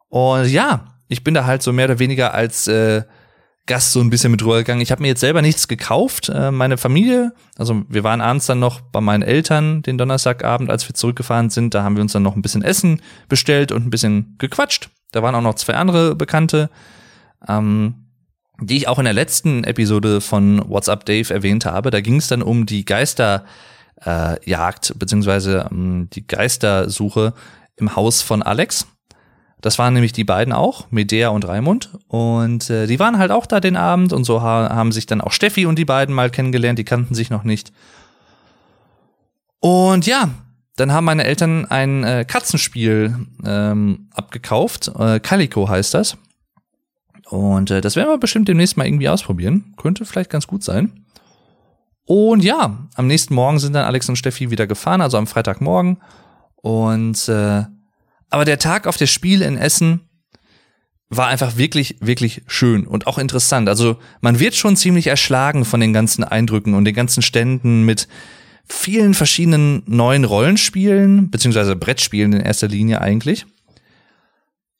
Und ja, ich bin da halt so mehr oder weniger als äh, Gast so ein bisschen mit rübergegangen. Ich habe mir jetzt selber nichts gekauft. Äh, meine Familie, also wir waren abends dann noch bei meinen Eltern den Donnerstagabend, als wir zurückgefahren sind. Da haben wir uns dann noch ein bisschen Essen bestellt und ein bisschen gequatscht. Da waren auch noch zwei andere Bekannte, ähm, die ich auch in der letzten Episode von What's Up Dave erwähnt habe. Da ging es dann um die Geisterjagd äh, Jagd, beziehungsweise ähm, die Geistersuche im Haus von Alex. Das waren nämlich die beiden auch, Medea und Raimund. Und äh, die waren halt auch da den Abend und so ha haben sich dann auch Steffi und die beiden mal kennengelernt, die kannten sich noch nicht. Und ja, dann haben meine Eltern ein äh, Katzenspiel ähm, abgekauft. Äh, Calico heißt das. Und äh, das werden wir bestimmt demnächst mal irgendwie ausprobieren. Könnte vielleicht ganz gut sein. Und ja, am nächsten Morgen sind dann Alex und Steffi wieder gefahren, also am Freitagmorgen. Und äh, aber der Tag auf der Spiel in Essen war einfach wirklich, wirklich schön und auch interessant. Also man wird schon ziemlich erschlagen von den ganzen Eindrücken und den ganzen Ständen mit vielen verschiedenen neuen Rollenspielen, beziehungsweise Brettspielen in erster Linie eigentlich.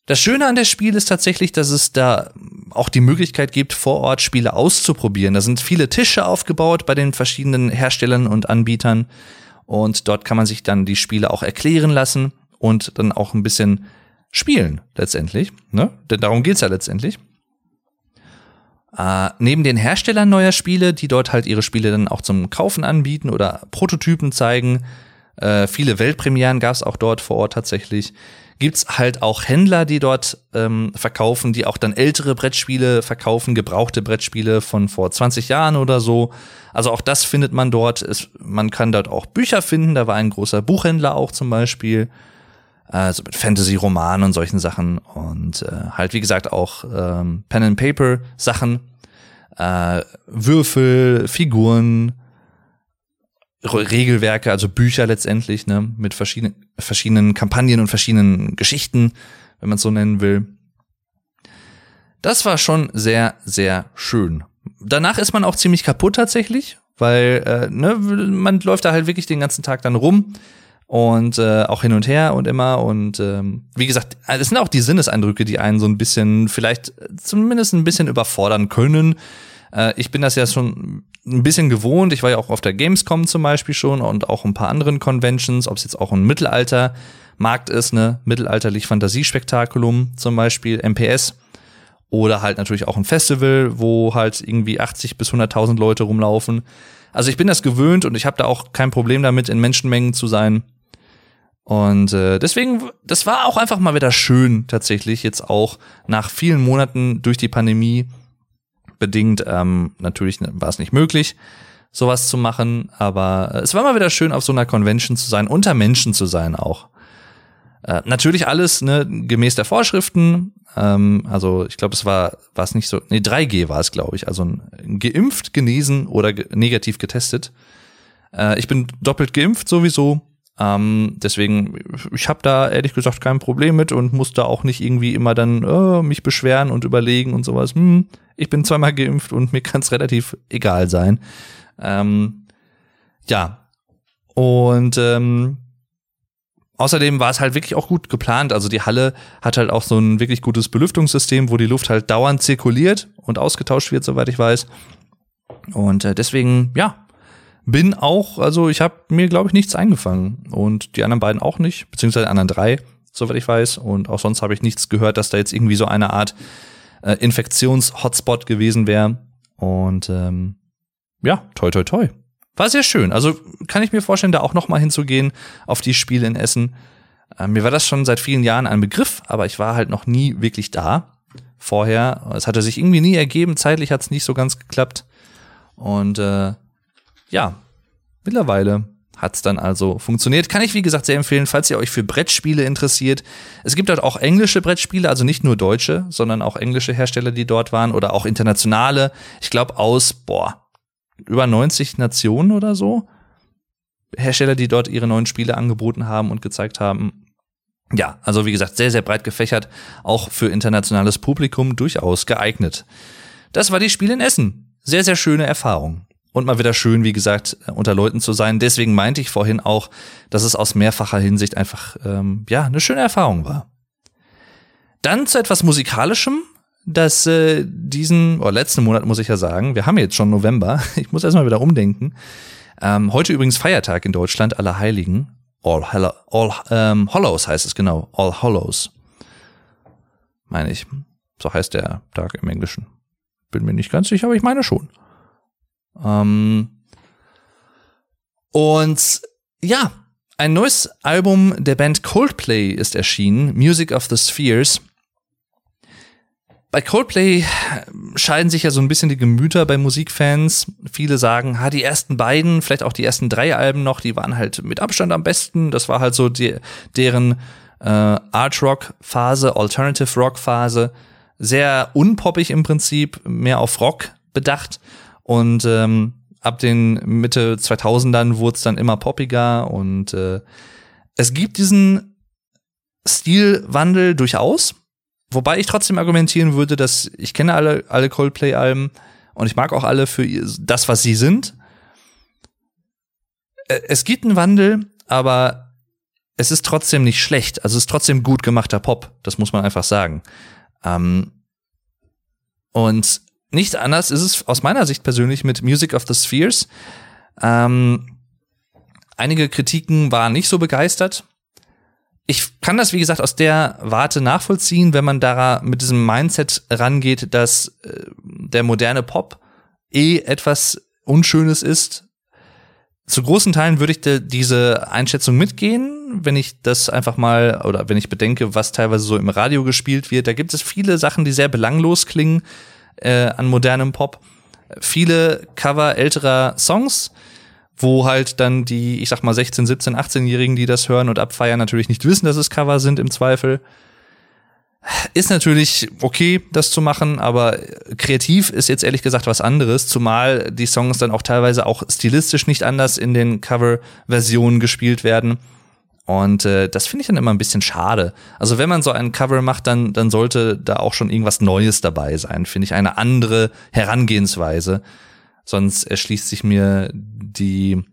Das Schöne an der Spiel ist tatsächlich, dass es da auch die Möglichkeit gibt, vor Ort Spiele auszuprobieren. Da sind viele Tische aufgebaut bei den verschiedenen Herstellern und Anbietern und dort kann man sich dann die Spiele auch erklären lassen und dann auch ein bisschen spielen letztendlich. Ne? Denn darum geht's ja letztendlich. Äh, neben den Herstellern neuer Spiele, die dort halt ihre Spiele dann auch zum Kaufen anbieten oder Prototypen zeigen, äh, viele Weltpremieren gab es auch dort vor Ort tatsächlich, gibt's halt auch Händler, die dort ähm, verkaufen, die auch dann ältere Brettspiele verkaufen, gebrauchte Brettspiele von vor 20 Jahren oder so. Also auch das findet man dort. Es, man kann dort auch Bücher finden, da war ein großer Buchhändler auch zum Beispiel also mit Fantasy-Romanen und solchen Sachen und äh, halt wie gesagt auch ähm, Pen and Paper Sachen, äh, Würfel, Figuren, Regelwerke, also Bücher letztendlich, ne, mit verschiedenen verschiedenen Kampagnen und verschiedenen Geschichten, wenn man es so nennen will. Das war schon sehr sehr schön. Danach ist man auch ziemlich kaputt tatsächlich, weil äh, ne, man läuft da halt wirklich den ganzen Tag dann rum und äh, auch hin und her und immer und ähm, wie gesagt, es sind auch die Sinneseindrücke, die einen so ein bisschen vielleicht zumindest ein bisschen überfordern können. Äh, ich bin das ja schon ein bisschen gewohnt. Ich war ja auch auf der Gamescom zum Beispiel schon und auch ein paar anderen Conventions, ob es jetzt auch ein Mittelaltermarkt ist, ne, mittelalterlich Fantasiespektakulum zum Beispiel, MPS. Oder halt natürlich auch ein Festival, wo halt irgendwie 80 bis 100.000 Leute rumlaufen. Also ich bin das gewöhnt und ich habe da auch kein Problem damit, in Menschenmengen zu sein. Und äh, deswegen, das war auch einfach mal wieder schön, tatsächlich, jetzt auch nach vielen Monaten durch die Pandemie bedingt. Ähm, natürlich war es nicht möglich, sowas zu machen, aber es war mal wieder schön, auf so einer Convention zu sein, unter Menschen zu sein auch. Äh, natürlich alles ne, gemäß der Vorschriften. Ähm, also ich glaube, es war war es nicht so. Nee, 3G war es, glaube ich. Also geimpft, genesen oder ge negativ getestet. Äh, ich bin doppelt geimpft sowieso. Ähm, deswegen, ich habe da ehrlich gesagt kein Problem mit und muss da auch nicht irgendwie immer dann oh, mich beschweren und überlegen und sowas. Hm, ich bin zweimal geimpft und mir kann es relativ egal sein. Ähm, ja. Und ähm, außerdem war es halt wirklich auch gut geplant. Also die Halle hat halt auch so ein wirklich gutes Belüftungssystem, wo die Luft halt dauernd zirkuliert und ausgetauscht wird, soweit ich weiß. Und äh, deswegen, ja, bin auch, also ich habe mir, glaube ich, nichts eingefangen. Und die anderen beiden auch nicht, beziehungsweise die anderen drei, soweit ich weiß. Und auch sonst habe ich nichts gehört, dass da jetzt irgendwie so eine Art äh, Infektions-Hotspot gewesen wäre. Und ähm, ja, toi toi toi. War sehr schön. Also kann ich mir vorstellen, da auch noch mal hinzugehen auf die Spiele in Essen. Äh, mir war das schon seit vielen Jahren ein Begriff, aber ich war halt noch nie wirklich da vorher. Es hatte sich irgendwie nie ergeben. Zeitlich hat es nicht so ganz geklappt. Und äh, ja, mittlerweile Hat's dann also funktioniert. Kann ich, wie gesagt, sehr empfehlen, falls ihr euch für Brettspiele interessiert. Es gibt dort auch englische Brettspiele, also nicht nur deutsche, sondern auch englische Hersteller, die dort waren oder auch internationale. Ich glaube aus, boah, über 90 Nationen oder so. Hersteller, die dort ihre neuen Spiele angeboten haben und gezeigt haben. Ja, also wie gesagt, sehr, sehr breit gefächert, auch für internationales Publikum durchaus geeignet. Das war die Spiel in Essen. Sehr, sehr schöne Erfahrung. Und mal wieder schön, wie gesagt, unter Leuten zu sein. Deswegen meinte ich vorhin auch, dass es aus mehrfacher Hinsicht einfach, ähm, ja, eine schöne Erfahrung war. Dann zu etwas Musikalischem, das äh, diesen, oder letzten Monat muss ich ja sagen, wir haben jetzt schon November, <laughs> ich muss erstmal wieder umdenken. Ähm, heute übrigens Feiertag in Deutschland, aller Heiligen. All, Hello, All ähm, Hollows heißt es genau. All Hollows. Meine ich. So heißt der Tag im Englischen. Bin mir nicht ganz sicher, aber ich meine schon. Ähm, und ja, ein neues Album der Band Coldplay ist erschienen, Music of the Spheres. Bei Coldplay scheiden sich ja so ein bisschen die Gemüter bei Musikfans. Viele sagen, ha, die ersten beiden, vielleicht auch die ersten drei Alben noch, die waren halt mit Abstand am besten. Das war halt so die, deren äh, Art Rock Phase, Alternative Rock Phase. Sehr unpoppig im Prinzip, mehr auf Rock bedacht. Und ähm, ab den Mitte 2000ern wurde es dann immer poppiger und äh, es gibt diesen Stilwandel durchaus Wobei ich trotzdem argumentieren würde, dass ich kenne alle, alle Coldplay-Alben und ich mag auch alle für das, was sie sind. Es gibt einen Wandel, aber es ist trotzdem nicht schlecht. Also es ist trotzdem gut gemachter Pop. Das muss man einfach sagen. Ähm und nicht anders ist es aus meiner Sicht persönlich mit Music of the Spheres. Ähm einige Kritiken waren nicht so begeistert ich kann das, wie gesagt, aus der Warte nachvollziehen, wenn man da mit diesem Mindset rangeht, dass äh, der moderne Pop eh etwas Unschönes ist. Zu großen Teilen würde ich diese Einschätzung mitgehen, wenn ich das einfach mal oder wenn ich bedenke, was teilweise so im Radio gespielt wird. Da gibt es viele Sachen, die sehr belanglos klingen äh, an modernem Pop. Viele Cover älterer Songs, wo halt dann die, ich sag mal, 16, 17, 18-Jährigen, die das hören und abfeiern, natürlich nicht wissen, dass es Cover sind im Zweifel. Ist natürlich okay, das zu machen, aber kreativ ist jetzt ehrlich gesagt was anderes, zumal die Songs dann auch teilweise auch stilistisch nicht anders in den Cover-Versionen gespielt werden. Und äh, das finde ich dann immer ein bisschen schade. Also wenn man so ein Cover macht, dann, dann sollte da auch schon irgendwas Neues dabei sein, finde ich, eine andere Herangehensweise. Sonst erschließt sich mir die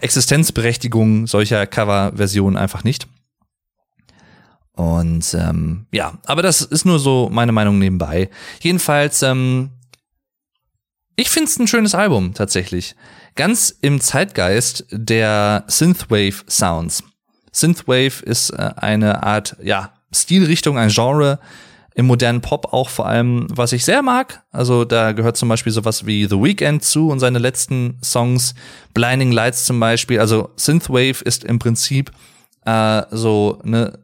Existenzberechtigung solcher Cover-Versionen einfach nicht. Und ähm, ja, aber das ist nur so meine Meinung nebenbei. Jedenfalls, ähm, ich finde es ein schönes Album tatsächlich. Ganz im Zeitgeist der Synthwave Sounds. Synthwave ist äh, eine Art, ja, Stilrichtung, ein Genre, im modernen Pop auch vor allem, was ich sehr mag. Also da gehört zum Beispiel sowas wie The Weeknd zu und seine letzten Songs, Blinding Lights zum Beispiel. Also Synthwave ist im Prinzip äh, so eine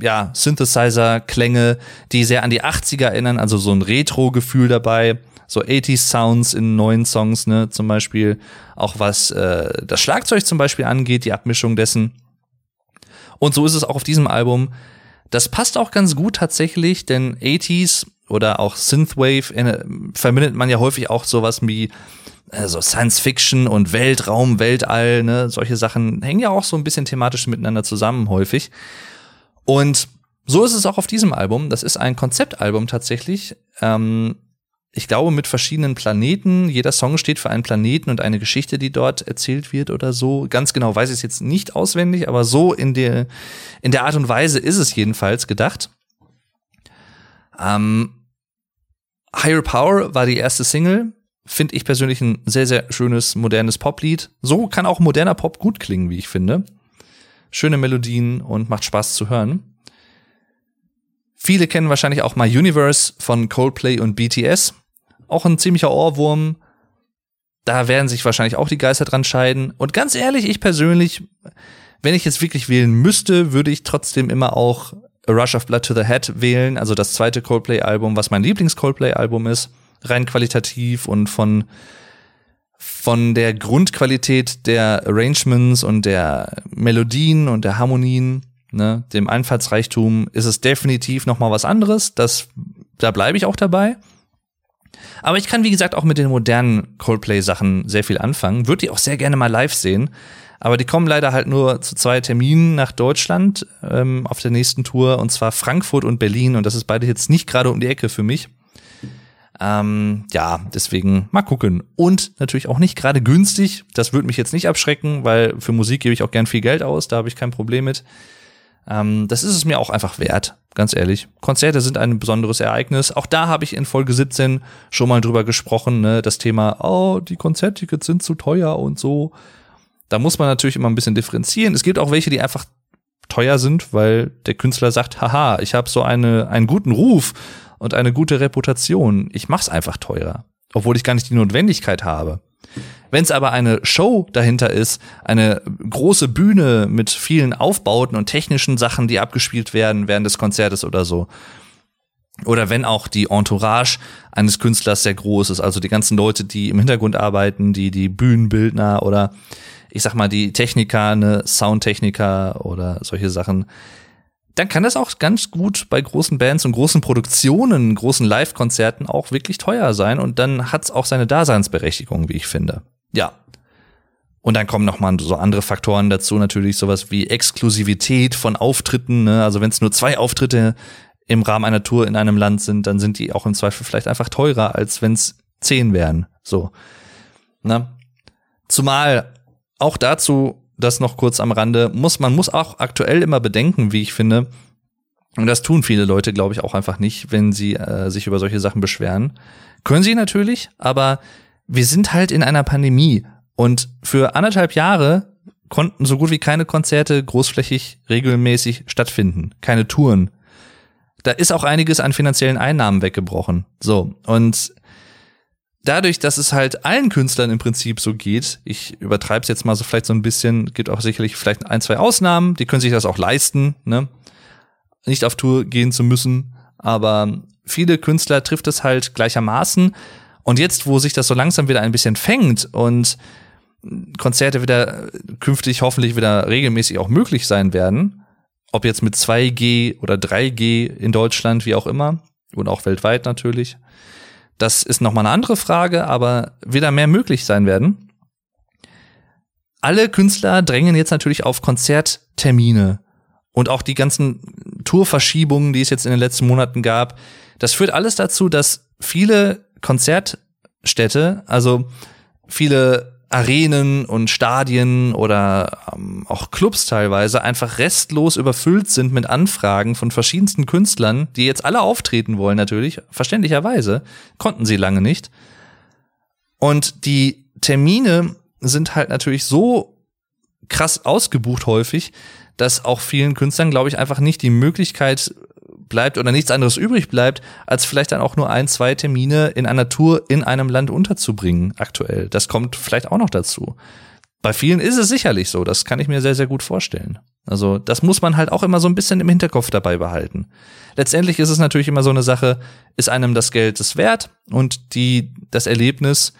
ja, Synthesizer-Klänge, die sehr an die 80er erinnern, also so ein Retro-Gefühl dabei, so 80s Sounds in neuen Songs, ne, zum Beispiel, auch was äh, das Schlagzeug zum Beispiel angeht, die Abmischung dessen. Und so ist es auch auf diesem Album. Das passt auch ganz gut tatsächlich, denn 80s oder auch Synthwave äh, verbindet man ja häufig auch sowas wie also Science Fiction und Weltraum, Weltall, ne, solche Sachen hängen ja auch so ein bisschen thematisch miteinander zusammen häufig. Und so ist es auch auf diesem Album. Das ist ein Konzeptalbum tatsächlich. Ähm, ich glaube, mit verschiedenen Planeten. Jeder Song steht für einen Planeten und eine Geschichte, die dort erzählt wird oder so. Ganz genau weiß ich es jetzt nicht auswendig, aber so in der, in der Art und Weise ist es jedenfalls gedacht. Ähm, Higher Power war die erste Single. Finde ich persönlich ein sehr, sehr schönes, modernes Poplied. So kann auch moderner Pop gut klingen, wie ich finde. Schöne Melodien und macht Spaß zu hören. Viele kennen wahrscheinlich auch My Universe von Coldplay und BTS auch ein ziemlicher Ohrwurm. Da werden sich wahrscheinlich auch die Geister dran scheiden. Und ganz ehrlich, ich persönlich, wenn ich jetzt wirklich wählen müsste, würde ich trotzdem immer auch A Rush of Blood to the Head wählen, also das zweite Coldplay-Album, was mein Lieblings-Coldplay-Album ist, rein qualitativ und von von der Grundqualität der Arrangements und der Melodien und der Harmonien, ne, dem Einfallsreichtum, ist es definitiv noch mal was anderes. Das, da bleibe ich auch dabei. Aber ich kann, wie gesagt, auch mit den modernen Coldplay-Sachen sehr viel anfangen. Würde die auch sehr gerne mal live sehen. Aber die kommen leider halt nur zu zwei Terminen nach Deutschland ähm, auf der nächsten Tour, und zwar Frankfurt und Berlin. Und das ist beide jetzt nicht gerade um die Ecke für mich. Ähm, ja, deswegen mal gucken. Und natürlich auch nicht gerade günstig. Das würde mich jetzt nicht abschrecken, weil für Musik gebe ich auch gern viel Geld aus. Da habe ich kein Problem mit. Ähm, das ist es mir auch einfach wert, ganz ehrlich. Konzerte sind ein besonderes Ereignis. Auch da habe ich in Folge 17 schon mal drüber gesprochen, ne? das Thema, oh, die Konzerttickets sind zu teuer und so. Da muss man natürlich immer ein bisschen differenzieren. Es gibt auch welche, die einfach teuer sind, weil der Künstler sagt, haha, ich habe so eine, einen guten Ruf und eine gute Reputation. Ich mach's einfach teurer, obwohl ich gar nicht die Notwendigkeit habe. Wenn es aber eine Show dahinter ist, eine große Bühne mit vielen Aufbauten und technischen Sachen, die abgespielt werden während des Konzertes oder so, oder wenn auch die Entourage eines Künstlers sehr groß ist, also die ganzen Leute, die im Hintergrund arbeiten, die die Bühnenbildner oder ich sag mal, die Techniker, eine Soundtechniker oder solche Sachen, dann kann das auch ganz gut bei großen Bands und großen Produktionen, großen Live-Konzerten auch wirklich teuer sein und dann hat's auch seine Daseinsberechtigung, wie ich finde. Ja. Und dann kommen noch mal so andere Faktoren dazu, natürlich sowas wie Exklusivität von Auftritten. Ne? Also wenn es nur zwei Auftritte im Rahmen einer Tour in einem Land sind, dann sind die auch im Zweifel vielleicht einfach teurer, als wenn es zehn wären. So. Na? Zumal auch dazu, das noch kurz am Rande, muss, man muss auch aktuell immer bedenken, wie ich finde, und das tun viele Leute, glaube ich, auch einfach nicht, wenn sie äh, sich über solche Sachen beschweren. Können sie natürlich, aber wir sind halt in einer Pandemie und für anderthalb Jahre konnten so gut wie keine Konzerte großflächig regelmäßig stattfinden, keine Touren. Da ist auch einiges an finanziellen Einnahmen weggebrochen. So, und dadurch, dass es halt allen Künstlern im Prinzip so geht, ich übertreibe es jetzt mal so vielleicht so ein bisschen, gibt auch sicherlich vielleicht ein, zwei Ausnahmen, die können sich das auch leisten, ne? Nicht auf Tour gehen zu müssen, aber viele Künstler trifft es halt gleichermaßen. Und jetzt, wo sich das so langsam wieder ein bisschen fängt und Konzerte wieder künftig hoffentlich wieder regelmäßig auch möglich sein werden, ob jetzt mit 2G oder 3G in Deutschland, wie auch immer, und auch weltweit natürlich, das ist nochmal eine andere Frage, aber wieder mehr möglich sein werden. Alle Künstler drängen jetzt natürlich auf Konzerttermine und auch die ganzen Tourverschiebungen, die es jetzt in den letzten Monaten gab. Das führt alles dazu, dass viele Konzertstädte, also viele Arenen und Stadien oder ähm, auch Clubs teilweise einfach restlos überfüllt sind mit Anfragen von verschiedensten Künstlern, die jetzt alle auftreten wollen natürlich, verständlicherweise, konnten sie lange nicht. Und die Termine sind halt natürlich so krass ausgebucht häufig, dass auch vielen Künstlern, glaube ich, einfach nicht die Möglichkeit bleibt oder nichts anderes übrig bleibt, als vielleicht dann auch nur ein, zwei Termine in einer Tour in einem Land unterzubringen aktuell. Das kommt vielleicht auch noch dazu. Bei vielen ist es sicherlich so, das kann ich mir sehr, sehr gut vorstellen. Also das muss man halt auch immer so ein bisschen im Hinterkopf dabei behalten. Letztendlich ist es natürlich immer so eine Sache, ist einem das Geld es wert und die, das Erlebnis,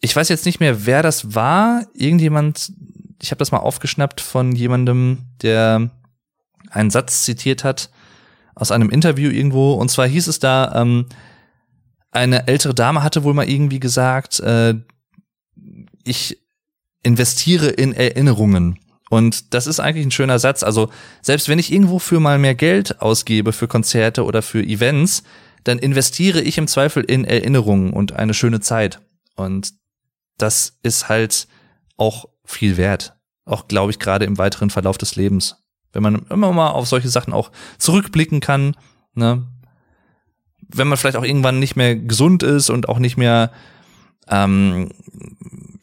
ich weiß jetzt nicht mehr, wer das war, irgendjemand, ich habe das mal aufgeschnappt von jemandem, der einen Satz zitiert hat aus einem Interview irgendwo. Und zwar hieß es da, ähm, eine ältere Dame hatte wohl mal irgendwie gesagt, äh, ich investiere in Erinnerungen. Und das ist eigentlich ein schöner Satz. Also selbst wenn ich irgendwo für mal mehr Geld ausgebe für Konzerte oder für Events, dann investiere ich im Zweifel in Erinnerungen und eine schöne Zeit. Und das ist halt auch viel wert. Auch, glaube ich, gerade im weiteren Verlauf des Lebens. Wenn man immer mal auf solche Sachen auch zurückblicken kann, ne? Wenn man vielleicht auch irgendwann nicht mehr gesund ist und auch nicht mehr ähm,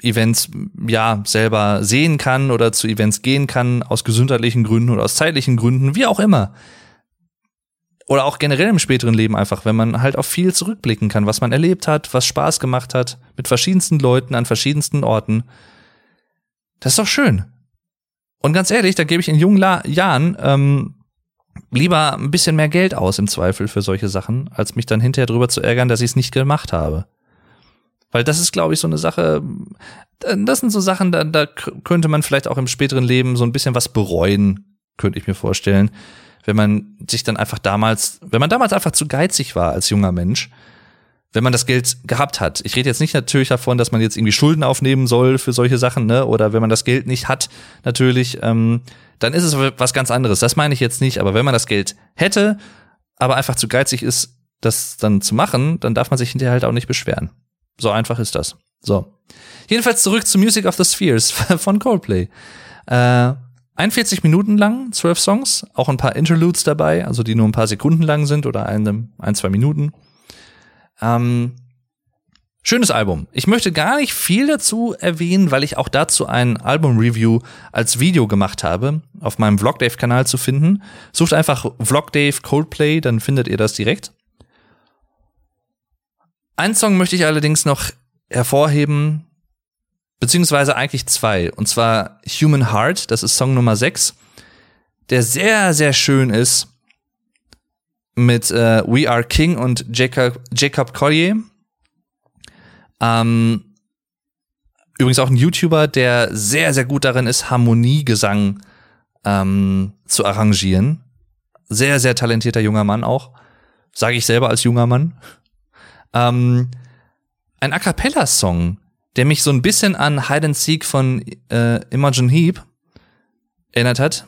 Events ja selber sehen kann oder zu Events gehen kann aus gesundheitlichen Gründen oder aus zeitlichen Gründen, wie auch immer. Oder auch generell im späteren Leben einfach, wenn man halt auf viel zurückblicken kann, was man erlebt hat, was Spaß gemacht hat, mit verschiedensten Leuten an verschiedensten Orten. Das ist doch schön. Und ganz ehrlich, da gebe ich in jungen La Jahren ähm, lieber ein bisschen mehr Geld aus im Zweifel für solche Sachen, als mich dann hinterher drüber zu ärgern, dass ich es nicht gemacht habe. Weil das ist, glaube ich, so eine Sache, das sind so Sachen, da, da könnte man vielleicht auch im späteren Leben so ein bisschen was bereuen, könnte ich mir vorstellen. Wenn man sich dann einfach damals, wenn man damals einfach zu geizig war als junger Mensch, wenn man das Geld gehabt hat. Ich rede jetzt nicht natürlich davon, dass man jetzt irgendwie Schulden aufnehmen soll für solche Sachen, ne? Oder wenn man das Geld nicht hat, natürlich, ähm, dann ist es was ganz anderes. Das meine ich jetzt nicht. Aber wenn man das Geld hätte, aber einfach zu geizig ist, das dann zu machen, dann darf man sich hinterher halt auch nicht beschweren. So einfach ist das. So. Jedenfalls zurück zu Music of the Spheres <laughs> von Coldplay. Äh, 41 Minuten lang, 12 Songs, auch ein paar Interludes dabei, also die nur ein paar Sekunden lang sind oder ein, ein zwei Minuten. Ähm, schönes Album. Ich möchte gar nicht viel dazu erwähnen, weil ich auch dazu ein Album-Review als Video gemacht habe, auf meinem Vlogdave-Kanal zu finden. Sucht einfach Vlogdave Coldplay, dann findet ihr das direkt. Einen Song möchte ich allerdings noch hervorheben, beziehungsweise eigentlich zwei, und zwar Human Heart, das ist Song Nummer 6, der sehr, sehr schön ist mit äh, We Are King und Jacob, Jacob Collier. Ähm, übrigens auch ein YouTuber, der sehr, sehr gut darin ist, Harmoniegesang ähm, zu arrangieren. Sehr, sehr talentierter junger Mann auch. Sage ich selber als junger Mann. Ähm, ein A Cappella-Song, der mich so ein bisschen an Hide and Seek von äh, Imogen Heap erinnert hat.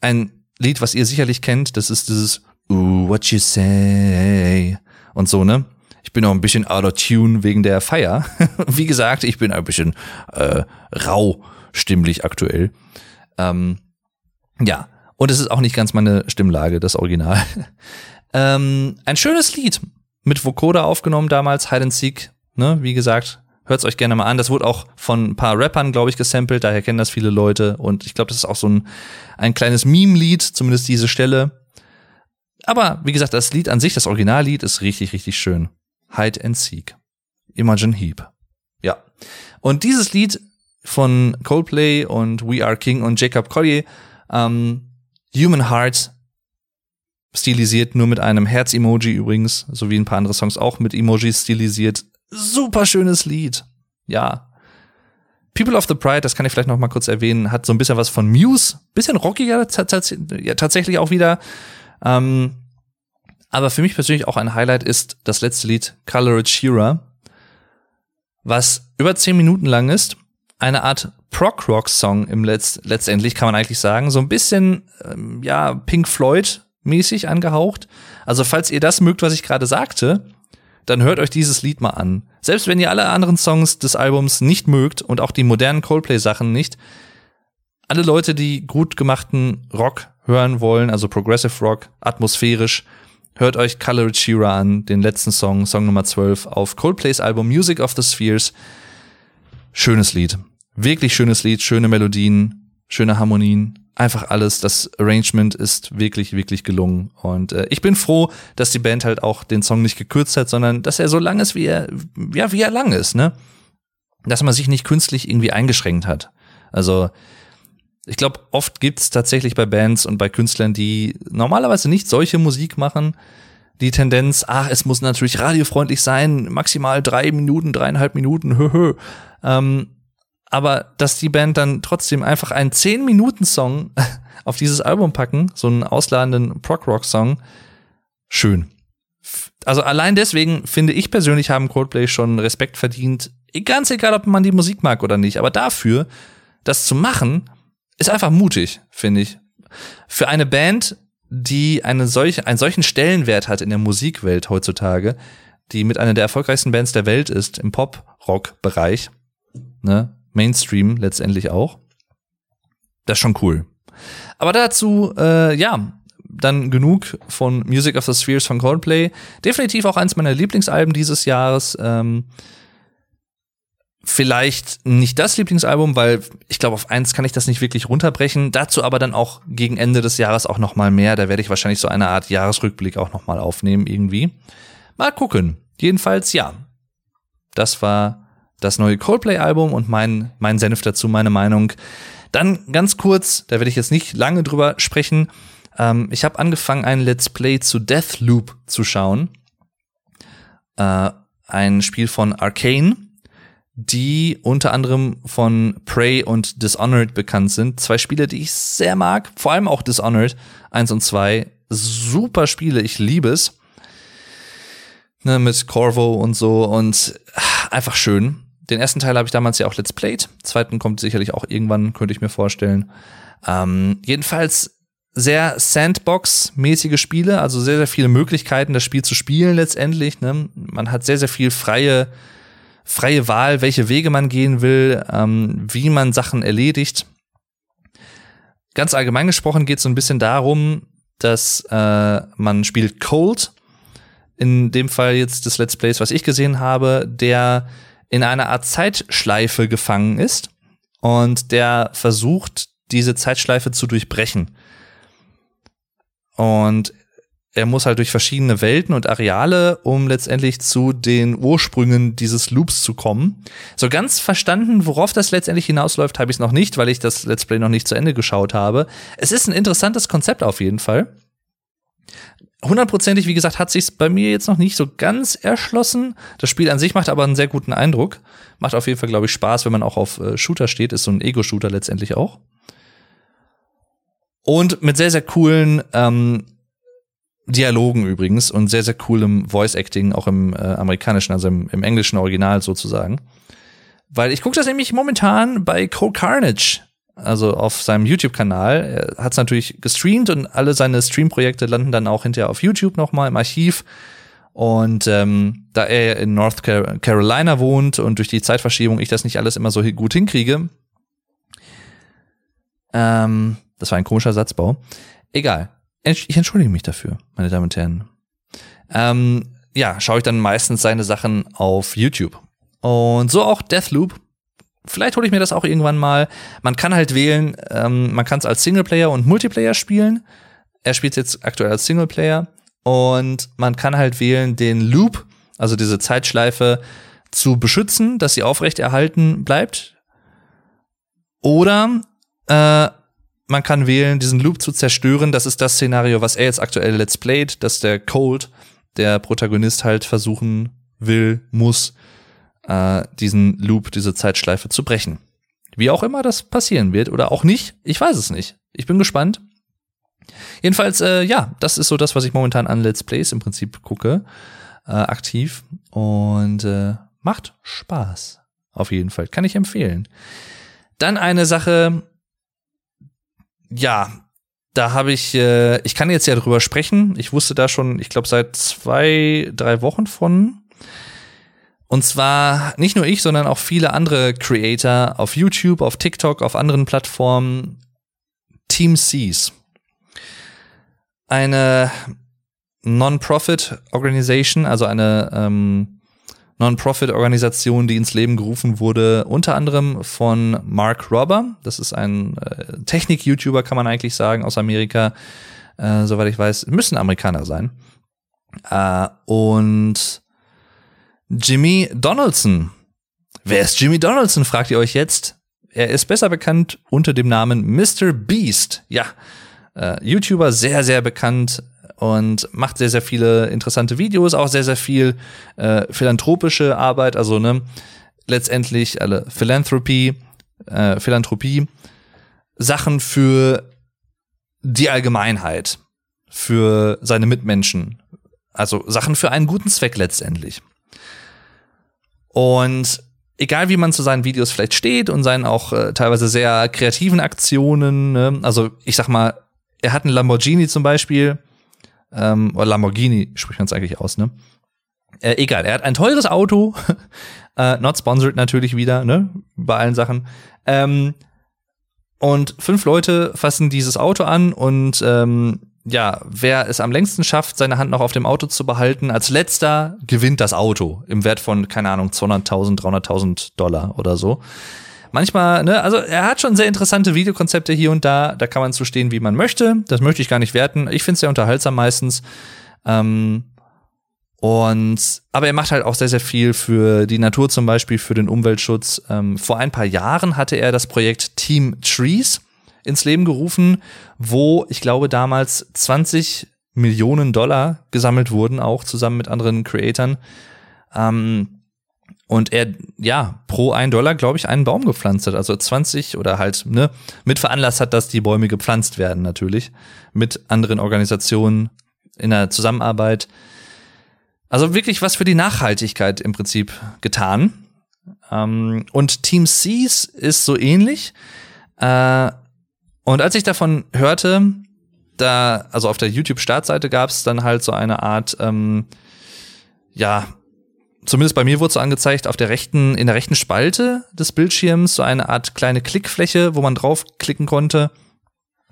Ein Lied, was ihr sicherlich kennt, das ist dieses Ooh, what you say und so, ne? Ich bin auch ein bisschen out of tune wegen der Feier. <laughs> Wie gesagt, ich bin ein bisschen äh, rau stimmlich aktuell. Ähm, ja, und es ist auch nicht ganz meine Stimmlage, das Original. <laughs> ähm, ein schönes Lied mit Vokoda aufgenommen damals, Hide and Seek. Ne? Wie gesagt, Hört's euch gerne mal an. Das wurde auch von ein paar Rappern, glaube ich, gesampelt. Daher kennen das viele Leute. Und ich glaube, das ist auch so ein, ein kleines Meme-Lied, zumindest diese Stelle. Aber wie gesagt, das Lied an sich, das Originallied, ist richtig, richtig schön. Hide and Seek. Imogen Heap. Ja. Und dieses Lied von Coldplay und We Are King und Jacob Collier, ähm, Human Heart, stilisiert nur mit einem Herz-Emoji übrigens, so wie ein paar andere Songs auch mit Emojis stilisiert super schönes Lied. Ja. People of the Pride, das kann ich vielleicht noch mal kurz erwähnen, hat so ein bisschen was von Muse, bisschen rockiger ja, tatsächlich auch wieder. Ähm, aber für mich persönlich auch ein Highlight ist das letzte Lied Colored Shira, was über zehn Minuten lang ist. Eine Art Prog-Rock-Song im Letz letztendlich kann man eigentlich sagen. So ein bisschen, ähm, ja, Pink Floyd mäßig angehaucht. Also falls ihr das mögt, was ich gerade sagte, dann hört euch dieses Lied mal an. Selbst wenn ihr alle anderen Songs des Albums nicht mögt und auch die modernen Coldplay-Sachen nicht, alle Leute, die gut gemachten Rock hören wollen, also Progressive Rock, atmosphärisch, hört euch Colored Shira an, den letzten Song, Song Nummer 12 auf Coldplays Album Music of the Spheres. Schönes Lied. Wirklich schönes Lied, schöne Melodien, schöne Harmonien einfach alles, das Arrangement ist wirklich, wirklich gelungen. Und äh, ich bin froh, dass die Band halt auch den Song nicht gekürzt hat, sondern dass er so lang ist, wie er, ja, wie er lang ist, ne? Dass man sich nicht künstlich irgendwie eingeschränkt hat. Also, ich glaube, oft gibt's tatsächlich bei Bands und bei Künstlern, die normalerweise nicht solche Musik machen, die Tendenz, ach, es muss natürlich radiofreundlich sein, maximal drei Minuten, dreieinhalb Minuten, hö, <laughs> hö. Ähm, aber dass die Band dann trotzdem einfach einen 10-Minuten-Song <laughs> auf dieses Album packen, so einen ausladenden Prog-Rock-Song, schön. Also allein deswegen finde ich persönlich haben Coldplay schon Respekt verdient. Ganz egal, ob man die Musik mag oder nicht. Aber dafür, das zu machen, ist einfach mutig, finde ich. Für eine Band, die eine solche, einen solchen Stellenwert hat in der Musikwelt heutzutage, die mit einer der erfolgreichsten Bands der Welt ist im Pop-Rock-Bereich, ne, Mainstream letztendlich auch. Das ist schon cool. Aber dazu, äh, ja, dann genug von Music of the Spheres von Coldplay. Definitiv auch eins meiner Lieblingsalben dieses Jahres. Ähm, vielleicht nicht das Lieblingsalbum, weil ich glaube, auf eins kann ich das nicht wirklich runterbrechen. Dazu aber dann auch gegen Ende des Jahres auch noch mal mehr. Da werde ich wahrscheinlich so eine Art Jahresrückblick auch noch mal aufnehmen irgendwie. Mal gucken. Jedenfalls ja. Das war das neue Coldplay-Album und mein, mein Senf dazu, meine Meinung. Dann ganz kurz, da werde ich jetzt nicht lange drüber sprechen. Ähm, ich habe angefangen, ein Let's Play zu Deathloop zu schauen. Äh, ein Spiel von Arcane, die unter anderem von Prey und Dishonored bekannt sind. Zwei Spiele, die ich sehr mag, vor allem auch Dishonored 1 und 2. Super Spiele, ich liebe es. Ne, mit Corvo und so und einfach schön. Den ersten Teil habe ich damals ja auch Let's Played. Zweiten kommt sicherlich auch irgendwann, könnte ich mir vorstellen. Ähm, jedenfalls sehr Sandbox-mäßige Spiele, also sehr, sehr viele Möglichkeiten, das Spiel zu spielen letztendlich. Ne? Man hat sehr, sehr viel freie, freie Wahl, welche Wege man gehen will, ähm, wie man Sachen erledigt. Ganz allgemein gesprochen geht es so ein bisschen darum, dass äh, man spielt Cold. In dem Fall jetzt des Let's Plays, was ich gesehen habe, der in einer Art Zeitschleife gefangen ist und der versucht, diese Zeitschleife zu durchbrechen. Und er muss halt durch verschiedene Welten und Areale, um letztendlich zu den Ursprüngen dieses Loops zu kommen. So ganz verstanden, worauf das letztendlich hinausläuft, habe ich es noch nicht, weil ich das Let's Play noch nicht zu Ende geschaut habe. Es ist ein interessantes Konzept auf jeden Fall. Hundertprozentig, wie gesagt, hat sich's bei mir jetzt noch nicht so ganz erschlossen. Das Spiel an sich macht aber einen sehr guten Eindruck. Macht auf jeden Fall, glaube ich, Spaß, wenn man auch auf äh, Shooter steht. Ist so ein Ego-Shooter letztendlich auch. Und mit sehr, sehr coolen ähm, Dialogen übrigens und sehr, sehr coolem Voice-Acting, auch im äh, amerikanischen, also im, im englischen Original sozusagen. Weil ich gucke das nämlich momentan bei Cole Carnage, also auf seinem YouTube-Kanal. Er hat es natürlich gestreamt und alle seine Stream-Projekte landen dann auch hinterher auf YouTube nochmal im Archiv. Und ähm, da er in North Carolina wohnt und durch die Zeitverschiebung ich das nicht alles immer so gut hinkriege, ähm, das war ein komischer Satzbau. Egal. Ich entschuldige mich dafür, meine Damen und Herren. Ähm, ja, schaue ich dann meistens seine Sachen auf YouTube. Und so auch Deathloop. Vielleicht hole ich mir das auch irgendwann mal. Man kann halt wählen, ähm, man kann es als Singleplayer und Multiplayer spielen. Er spielt jetzt aktuell als Singleplayer. Und man kann halt wählen, den Loop, also diese Zeitschleife, zu beschützen, dass sie aufrechterhalten bleibt. Oder äh, man kann wählen, diesen Loop zu zerstören. Das ist das Szenario, was er jetzt aktuell Let's Played, dass der Cold, der Protagonist, halt versuchen will, muss, äh, diesen Loop, diese Zeitschleife zu brechen. Wie auch immer das passieren wird oder auch nicht, ich weiß es nicht. Ich bin gespannt. Jedenfalls, äh, ja, das ist so das, was ich momentan an Let's Plays im Prinzip gucke, äh, aktiv und äh, macht Spaß. Auf jeden Fall, kann ich empfehlen. Dann eine Sache, ja, da habe ich, äh, ich kann jetzt ja drüber sprechen. Ich wusste da schon, ich glaube, seit zwei, drei Wochen von. Und zwar nicht nur ich, sondern auch viele andere Creator auf YouTube, auf TikTok, auf anderen Plattformen. Team Seas. Eine Non-Profit Organization, also eine ähm, Non-Profit-Organisation, die ins Leben gerufen wurde, unter anderem von Mark Robber. Das ist ein äh, Technik-YouTuber, kann man eigentlich sagen, aus Amerika. Äh, soweit ich weiß, müssen Amerikaner sein. Äh, und Jimmy Donaldson. Wer ist Jimmy Donaldson, fragt ihr euch jetzt. Er ist besser bekannt unter dem Namen Mr. Beast. Ja, äh, YouTuber, sehr, sehr bekannt und macht sehr, sehr viele interessante Videos, auch sehr, sehr viel äh, philanthropische Arbeit, also ne, letztendlich alle Philanthropie, äh, Philanthropie, Sachen für die Allgemeinheit, für seine Mitmenschen, also Sachen für einen guten Zweck letztendlich. Und egal wie man zu seinen Videos vielleicht steht und seinen auch äh, teilweise sehr kreativen Aktionen, ne? also ich sag mal, er hat einen Lamborghini zum Beispiel, ähm, oder Lamborghini spricht man es eigentlich aus, ne? Äh, egal, er hat ein teures Auto, <laughs> äh, not sponsored natürlich wieder, ne? Bei allen Sachen. Ähm, und fünf Leute fassen dieses Auto an und ähm, ja, wer es am längsten schafft, seine Hand noch auf dem Auto zu behalten, als letzter gewinnt das Auto im Wert von, keine Ahnung, 200.000, 300.000 Dollar oder so manchmal, ne, also er hat schon sehr interessante Videokonzepte hier und da. Da kann man zu stehen, wie man möchte. Das möchte ich gar nicht werten. Ich finde es sehr unterhaltsam meistens. Ähm, und aber er macht halt auch sehr, sehr viel für die Natur zum Beispiel, für den Umweltschutz. Ähm, vor ein paar Jahren hatte er das Projekt Team Trees ins Leben gerufen, wo ich glaube damals 20 Millionen Dollar gesammelt wurden, auch zusammen mit anderen Creatoren Ähm, und er, ja, pro ein Dollar, glaube ich, einen Baum gepflanzt hat. Also 20 oder halt, ne, mit veranlasst hat, dass die Bäume gepflanzt werden, natürlich. Mit anderen Organisationen in der Zusammenarbeit. Also wirklich was für die Nachhaltigkeit im Prinzip getan. Ähm, und Team Seas ist so ähnlich. Äh, und als ich davon hörte, da, also auf der YouTube-Startseite gab es dann halt so eine Art, ähm, ja, zumindest bei mir wurde so angezeigt, auf der rechten, in der rechten Spalte des Bildschirms so eine Art kleine Klickfläche, wo man draufklicken konnte.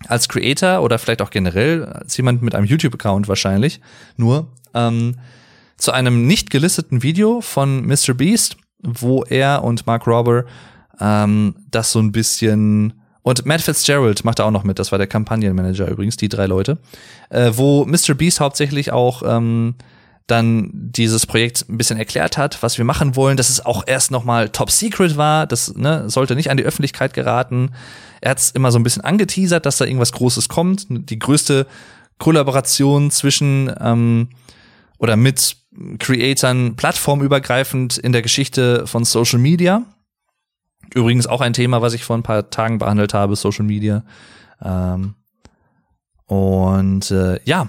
Als Creator oder vielleicht auch generell als jemand mit einem YouTube-Account wahrscheinlich nur ähm, zu einem nicht gelisteten Video von Mr. Beast, wo er und Mark Robber ähm, das so ein bisschen und Matt Fitzgerald macht da auch noch mit, das war der Kampagnenmanager übrigens, die drei Leute, äh, wo Mr. Beast hauptsächlich auch ähm, dann dieses Projekt ein bisschen erklärt hat, was wir machen wollen, dass es auch erst nochmal top secret war, das ne, sollte nicht an die Öffentlichkeit geraten. Er hat es immer so ein bisschen angeteasert, dass da irgendwas Großes kommt. Die größte Kollaboration zwischen ähm, oder mit Creatoren plattformübergreifend in der Geschichte von Social Media. Übrigens auch ein Thema, was ich vor ein paar Tagen behandelt habe, Social Media. Ähm, und äh, ja,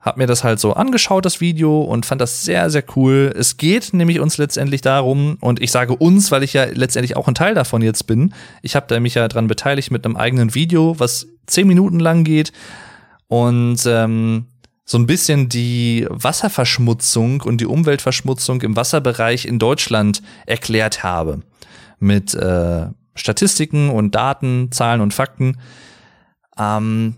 hab mir das halt so angeschaut, das Video, und fand das sehr, sehr cool. Es geht nämlich uns letztendlich darum, und ich sage uns, weil ich ja letztendlich auch ein Teil davon jetzt bin. Ich habe da mich ja dran beteiligt mit einem eigenen Video, was zehn Minuten lang geht und ähm, so ein bisschen die Wasserverschmutzung und die Umweltverschmutzung im Wasserbereich in Deutschland erklärt habe. Mit äh, Statistiken und Daten, Zahlen und Fakten. Ähm,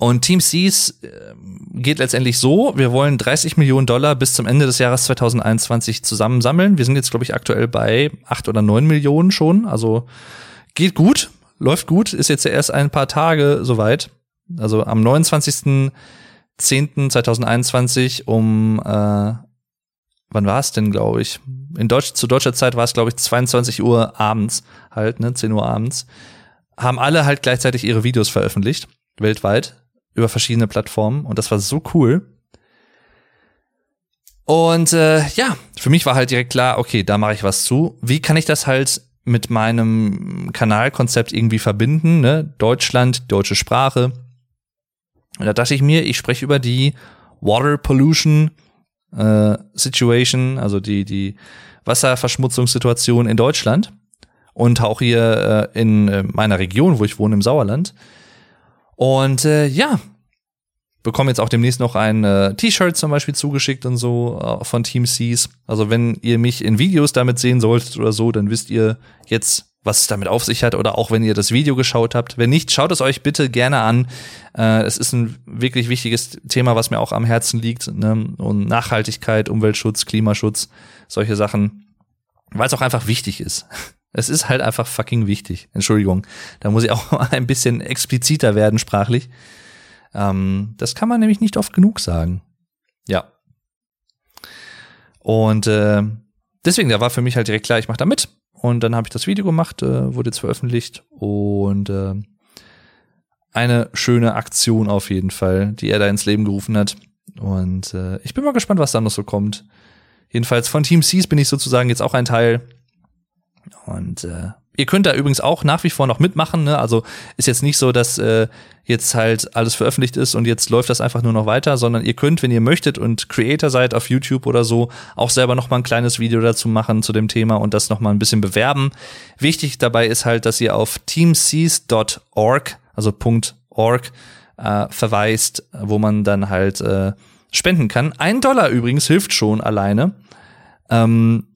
und Team Seas äh, geht letztendlich so, wir wollen 30 Millionen Dollar bis zum Ende des Jahres 2021 zusammensammeln. Wir sind jetzt, glaube ich, aktuell bei 8 oder 9 Millionen schon. Also geht gut, läuft gut, ist jetzt erst ein paar Tage soweit. Also am 29.10.2021 um, äh, wann war es denn, glaube ich? In Deutsch, zu deutscher Zeit war es, glaube ich, 22 Uhr abends halt, ne, 10 Uhr abends. Haben alle halt gleichzeitig ihre Videos veröffentlicht, weltweit über verschiedene Plattformen und das war so cool. Und äh, ja, für mich war halt direkt klar, okay, da mache ich was zu. Wie kann ich das halt mit meinem Kanalkonzept irgendwie verbinden? Ne? Deutschland, deutsche Sprache. Und da dachte ich mir, ich spreche über die Water Pollution äh, Situation, also die, die Wasserverschmutzungssituation in Deutschland und auch hier äh, in äh, meiner Region, wo ich wohne, im Sauerland. Und äh, ja, bekomme jetzt auch demnächst noch ein äh, T-Shirt zum Beispiel zugeschickt und so äh, von Team Seas. Also wenn ihr mich in Videos damit sehen solltet oder so, dann wisst ihr jetzt, was es damit auf sich hat oder auch wenn ihr das Video geschaut habt. Wenn nicht, schaut es euch bitte gerne an. Äh, es ist ein wirklich wichtiges Thema, was mir auch am Herzen liegt. Ne? Und Nachhaltigkeit, Umweltschutz, Klimaschutz, solche Sachen. Weil es auch einfach wichtig ist. <laughs> Es ist halt einfach fucking wichtig. Entschuldigung. Da muss ich auch <laughs> ein bisschen expliziter werden sprachlich. Ähm, das kann man nämlich nicht oft genug sagen. Ja. Und äh, deswegen, da war für mich halt direkt klar, ich mache da mit. Und dann habe ich das Video gemacht, äh, wurde jetzt veröffentlicht und äh, eine schöne Aktion auf jeden Fall, die er da ins Leben gerufen hat. Und äh, ich bin mal gespannt, was da noch so kommt. Jedenfalls von Team Seas bin ich sozusagen jetzt auch ein Teil. Und äh, ihr könnt da übrigens auch nach wie vor noch mitmachen. Ne? Also ist jetzt nicht so, dass äh, jetzt halt alles veröffentlicht ist und jetzt läuft das einfach nur noch weiter, sondern ihr könnt, wenn ihr möchtet und Creator seid auf YouTube oder so, auch selber noch mal ein kleines Video dazu machen zu dem Thema und das noch mal ein bisschen bewerben. Wichtig dabei ist halt, dass ihr auf teamseas.org, also .org, äh, verweist, wo man dann halt äh, spenden kann. Ein Dollar übrigens hilft schon alleine. Ähm,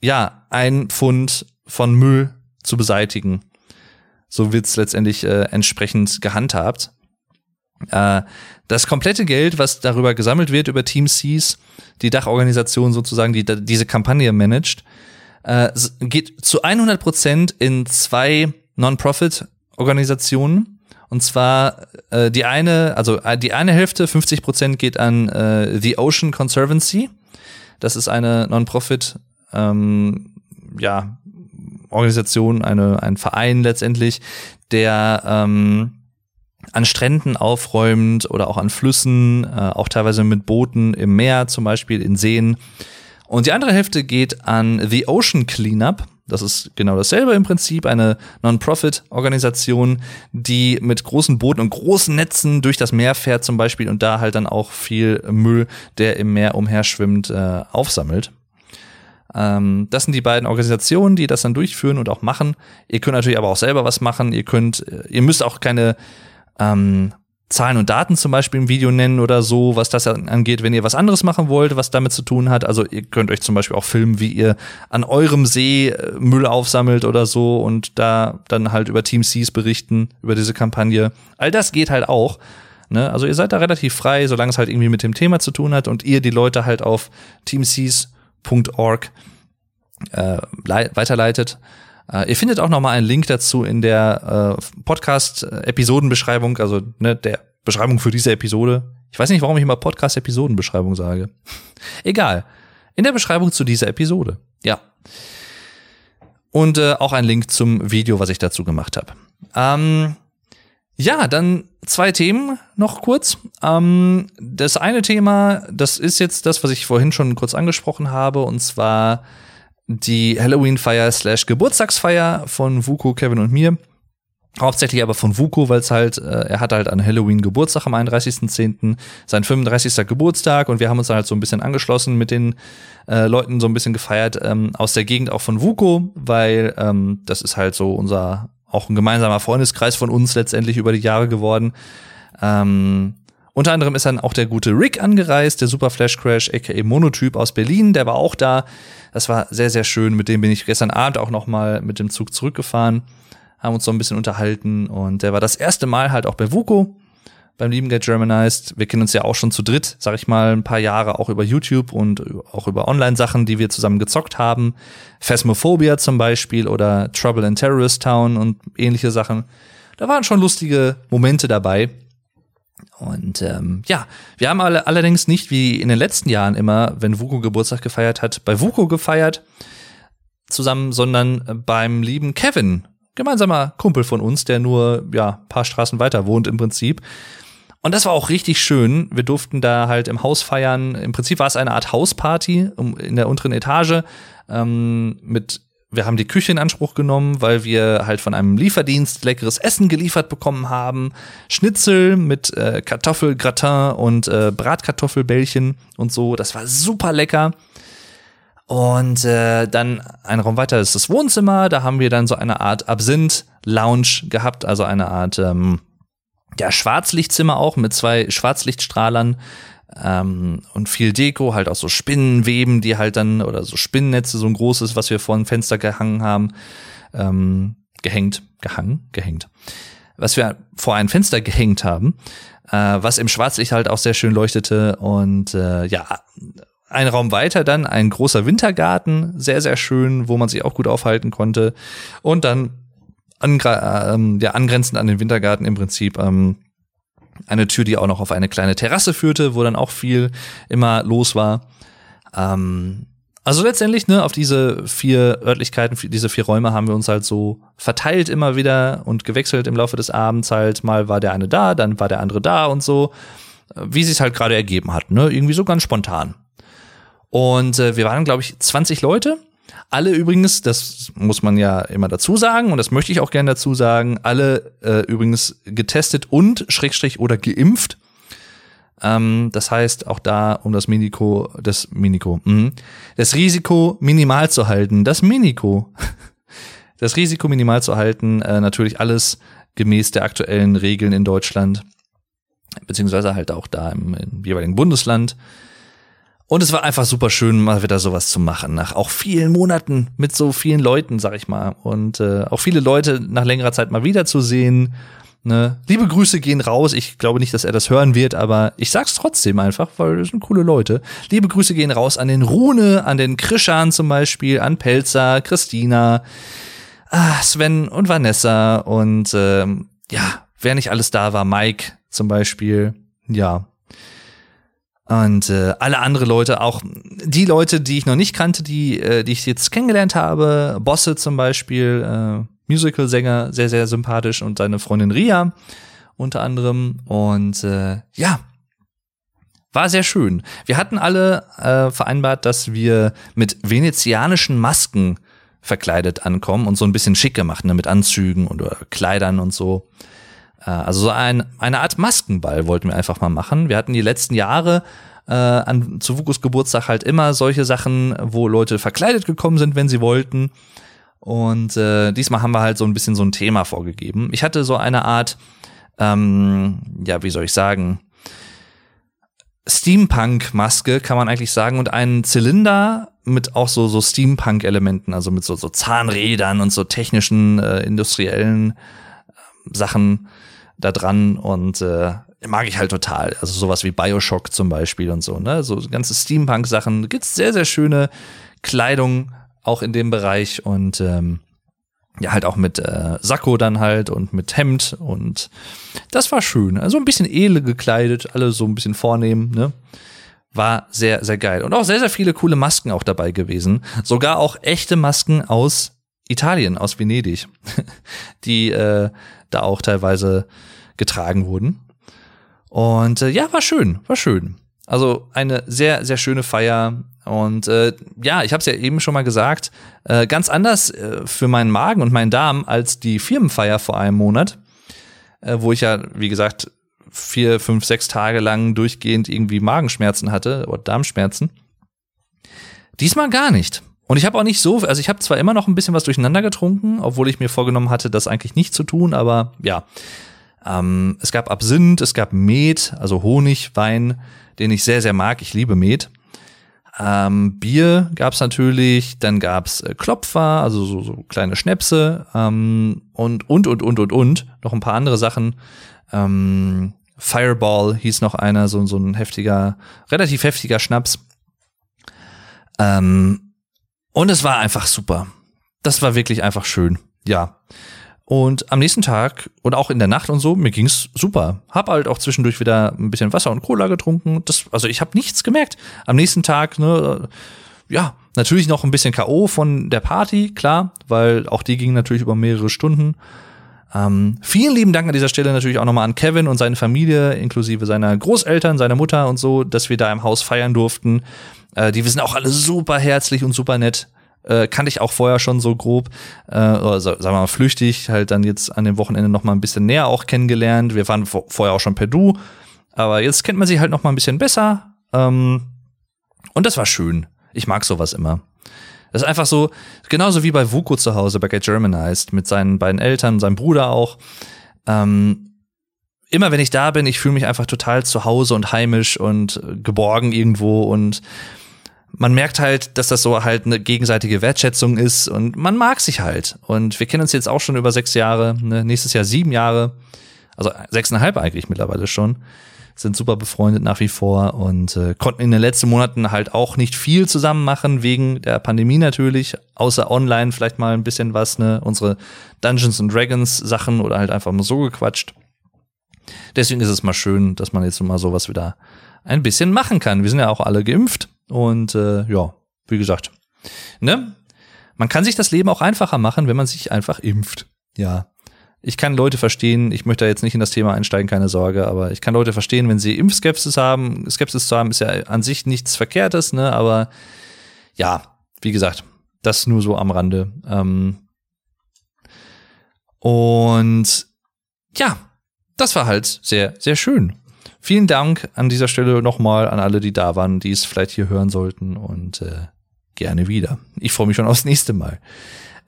ja, ein Pfund von Müll zu beseitigen. So wird's letztendlich äh, entsprechend gehandhabt. Äh, das komplette Geld, was darüber gesammelt wird, über Team Seas, die Dachorganisation sozusagen, die diese Kampagne managt, äh, geht zu 100 Prozent in zwei Non-Profit-Organisationen. Und zwar äh, die eine, also äh, die eine Hälfte, 50 Prozent geht an äh, The Ocean Conservancy. Das ist eine Non-Profit ähm, ja, Organisation, eine, ein Verein letztendlich, der ähm, an Stränden aufräumend oder auch an Flüssen, äh, auch teilweise mit Booten im Meer, zum Beispiel in Seen. Und die andere Hälfte geht an The Ocean Cleanup. Das ist genau dasselbe im Prinzip, eine Non-Profit-Organisation, die mit großen Booten und großen Netzen durch das Meer fährt zum Beispiel und da halt dann auch viel Müll, der im Meer umherschwimmt, äh, aufsammelt. Ähm, das sind die beiden Organisationen, die das dann durchführen und auch machen. Ihr könnt natürlich aber auch selber was machen. Ihr könnt, äh, ihr müsst auch keine ähm, Zahlen und Daten zum Beispiel im Video nennen oder so, was das angeht, wenn ihr was anderes machen wollt, was damit zu tun hat. Also ihr könnt euch zum Beispiel auch filmen, wie ihr an eurem See äh, Müll aufsammelt oder so und da dann halt über Team Seas berichten, über diese Kampagne. All das geht halt auch. Ne? Also ihr seid da relativ frei, solange es halt irgendwie mit dem Thema zu tun hat und ihr die Leute halt auf teamseas.org äh, weiterleitet. Äh, ihr findet auch noch mal einen Link dazu in der äh, Podcast-Episodenbeschreibung, also ne, der Beschreibung für diese Episode. Ich weiß nicht, warum ich immer Podcast-Episodenbeschreibung sage. <laughs> Egal. In der Beschreibung zu dieser Episode. Ja. Und äh, auch ein Link zum Video, was ich dazu gemacht habe. Ähm, ja, dann zwei Themen noch kurz. Ähm, das eine Thema, das ist jetzt das, was ich vorhin schon kurz angesprochen habe, und zwar die Halloween-Feier slash Geburtstagsfeier von Vuko, Kevin und mir. Hauptsächlich aber von Vuko, weil es halt, äh, er hatte halt an Halloween Geburtstag am 31.10., sein 35. Geburtstag und wir haben uns dann halt so ein bisschen angeschlossen mit den äh, Leuten so ein bisschen gefeiert ähm, aus der Gegend auch von Vuko, weil ähm, das ist halt so unser, auch ein gemeinsamer Freundeskreis von uns letztendlich über die Jahre geworden. Ähm, unter anderem ist dann auch der gute Rick angereist, der Super Flash Crash, aka Monotyp aus Berlin, der war auch da. Das war sehr, sehr schön. Mit dem bin ich gestern Abend auch noch mal mit dem Zug zurückgefahren, haben uns so ein bisschen unterhalten und der war das erste Mal halt auch bei Vuko beim lieben Get Germanized. Wir kennen uns ja auch schon zu dritt, sag ich mal, ein paar Jahre auch über YouTube und auch über Online-Sachen, die wir zusammen gezockt haben. Phasmophobia zum Beispiel oder Trouble in Terrorist Town und ähnliche Sachen. Da waren schon lustige Momente dabei. Und ähm, ja, wir haben alle, allerdings nicht wie in den letzten Jahren immer, wenn Vuko Geburtstag gefeiert hat, bei Vuko gefeiert zusammen, sondern beim lieben Kevin, gemeinsamer Kumpel von uns, der nur ja paar Straßen weiter wohnt im Prinzip. Und das war auch richtig schön. Wir durften da halt im Haus feiern. Im Prinzip war es eine Art Hausparty in der unteren Etage ähm, mit wir haben die Küche in Anspruch genommen, weil wir halt von einem Lieferdienst leckeres Essen geliefert bekommen haben. Schnitzel mit äh, Kartoffelgratin und äh, Bratkartoffelbällchen und so. Das war super lecker. Und äh, dann ein Raum weiter ist das Wohnzimmer. Da haben wir dann so eine Art Absinth-Lounge gehabt, also eine Art ähm, ja, Schwarzlichtzimmer auch mit zwei Schwarzlichtstrahlern ähm, und viel Deko, halt auch so Spinnenweben, die halt dann, oder so Spinnennetze, so ein großes, was wir vor ein Fenster gehangen haben, ähm, gehängt, gehangen, gehängt, was wir vor ein Fenster gehängt haben, äh, was im Schwarzlicht halt auch sehr schön leuchtete und äh, ja, ein Raum weiter dann ein großer Wintergarten, sehr, sehr schön, wo man sich auch gut aufhalten konnte. Und dann angre ähm, ja, angrenzend an den Wintergarten im Prinzip ähm, eine Tür, die auch noch auf eine kleine Terrasse führte, wo dann auch viel immer los war. Ähm, also letztendlich, ne, auf diese vier Örtlichkeiten, diese vier Räume haben wir uns halt so verteilt immer wieder und gewechselt im Laufe des Abends halt. Mal war der eine da, dann war der andere da und so, wie sich halt gerade ergeben hat, ne, irgendwie so ganz spontan. Und äh, wir waren, glaube ich, 20 Leute alle übrigens, das muss man ja immer dazu sagen und das möchte ich auch gerne dazu sagen, alle äh, übrigens getestet und Schrägstrich oder geimpft. Ähm, das heißt, auch da, um das Miniko, das Miniko, mh, das Risiko minimal zu halten, das Miniko, <laughs> das Risiko minimal zu halten, äh, natürlich alles gemäß der aktuellen Regeln in Deutschland, beziehungsweise halt auch da im, im jeweiligen Bundesland. Und es war einfach super schön, mal wieder sowas zu machen, nach auch vielen Monaten mit so vielen Leuten, sag ich mal. Und äh, auch viele Leute nach längerer Zeit mal wiederzusehen. Ne? Liebe Grüße gehen raus. Ich glaube nicht, dass er das hören wird, aber ich sag's trotzdem einfach, weil das sind coole Leute. Liebe Grüße gehen raus an den Rune, an den Krischan zum Beispiel, an Pelzer, Christina, ah, Sven und Vanessa und ähm, ja, wer nicht alles da war, Mike zum Beispiel. Ja, und äh, alle andere Leute, auch die Leute, die ich noch nicht kannte, die, äh, die ich jetzt kennengelernt habe, Bosse zum Beispiel, äh, Musical-Sänger, sehr, sehr sympathisch und seine Freundin Ria unter anderem. Und äh, ja, war sehr schön. Wir hatten alle äh, vereinbart, dass wir mit venezianischen Masken verkleidet ankommen und so ein bisschen schick gemacht, ne, mit Anzügen oder Kleidern und so. Äh, also so ein, eine Art Maskenball wollten wir einfach mal machen. Wir hatten die letzten Jahre äh, an zu Vukus Geburtstag halt immer solche Sachen, wo Leute verkleidet gekommen sind, wenn sie wollten. Und äh, diesmal haben wir halt so ein bisschen so ein Thema vorgegeben. Ich hatte so eine Art, ähm, ja, wie soll ich sagen, Steampunk-Maske, kann man eigentlich sagen, und einen Zylinder mit auch so, so Steampunk-Elementen, also mit so, so Zahnrädern und so technischen, äh, industriellen Sachen da dran und äh, mag ich halt total. Also sowas wie Bioshock zum Beispiel und so, ne? So ganze Steampunk-Sachen. Gibt's sehr, sehr schöne Kleidung auch in dem Bereich und ähm, ja, halt auch mit äh, Sakko dann halt und mit Hemd und das war schön. Also ein bisschen edel gekleidet, alle so ein bisschen vornehm, ne? War sehr, sehr geil. Und auch sehr, sehr viele coole Masken auch dabei gewesen. Sogar auch echte Masken aus Italien, aus Venedig, <laughs> die äh, da auch teilweise getragen wurden. Und äh, ja, war schön, war schön. Also eine sehr, sehr schöne Feier. Und äh, ja, ich habe es ja eben schon mal gesagt, äh, ganz anders äh, für meinen Magen und meinen Darm als die Firmenfeier vor einem Monat, äh, wo ich ja, wie gesagt, vier, fünf, sechs Tage lang durchgehend irgendwie Magenschmerzen hatte oder Darmschmerzen. Diesmal gar nicht. Und ich habe auch nicht so, also ich habe zwar immer noch ein bisschen was durcheinander getrunken, obwohl ich mir vorgenommen hatte, das eigentlich nicht zu tun, aber ja. Ähm, es gab Absinth, es gab Met, also Honig, Wein, den ich sehr, sehr mag. Ich liebe Met. Ähm, Bier gab's natürlich, dann gab's äh, Klopfer, also so, so kleine Schnäpse ähm, und, und, und, und, und, und, noch ein paar andere Sachen. Ähm, Fireball hieß noch einer, so, so ein heftiger, relativ heftiger Schnaps. Ähm, und es war einfach super. Das war wirklich einfach schön. Ja. Und am nächsten Tag und auch in der Nacht und so, mir ging's super. Hab halt auch zwischendurch wieder ein bisschen Wasser und Cola getrunken. Das, also ich habe nichts gemerkt. Am nächsten Tag, ne, ja, natürlich noch ein bisschen K.O. von der Party, klar, weil auch die ging natürlich über mehrere Stunden. Ähm, vielen lieben Dank an dieser Stelle natürlich auch nochmal an Kevin und seine Familie, inklusive seiner Großeltern, seiner Mutter und so, dass wir da im Haus feiern durften. Äh, die sind auch alle super herzlich und super nett äh, kannte ich auch vorher schon so grob, äh, oder sagen wir mal flüchtig, halt dann jetzt an dem Wochenende noch mal ein bisschen näher auch kennengelernt. Wir waren vorher auch schon per Du, aber jetzt kennt man sie halt noch mal ein bisschen besser. Ähm, und das war schön. Ich mag sowas immer. Das ist einfach so, genauso wie bei Vuko zu Hause, bei Get Germanized, mit seinen beiden Eltern, seinem Bruder auch. Ähm, immer wenn ich da bin, ich fühle mich einfach total zu Hause und heimisch und geborgen irgendwo und man merkt halt, dass das so halt eine gegenseitige Wertschätzung ist und man mag sich halt. Und wir kennen uns jetzt auch schon über sechs Jahre, ne? nächstes Jahr sieben Jahre, also sechseinhalb eigentlich mittlerweile schon, sind super befreundet nach wie vor und äh, konnten in den letzten Monaten halt auch nicht viel zusammen machen, wegen der Pandemie natürlich, außer online vielleicht mal ein bisschen was, ne, unsere Dungeons and Dragons Sachen oder halt einfach mal so gequatscht. Deswegen ist es mal schön, dass man jetzt mal sowas wieder ein bisschen machen kann. Wir sind ja auch alle geimpft und äh, ja, wie gesagt, ne? Man kann sich das Leben auch einfacher machen, wenn man sich einfach impft. Ja. Ich kann Leute verstehen, ich möchte da jetzt nicht in das Thema einsteigen, keine Sorge, aber ich kann Leute verstehen, wenn sie Impfskepsis haben. Skepsis zu haben ist ja an sich nichts Verkehrtes, ne? Aber ja, wie gesagt, das nur so am Rande. Ähm und ja, das war halt sehr, sehr schön. Vielen Dank an dieser Stelle nochmal an alle, die da waren, die es vielleicht hier hören sollten und äh, gerne wieder. Ich freue mich schon aufs nächste Mal.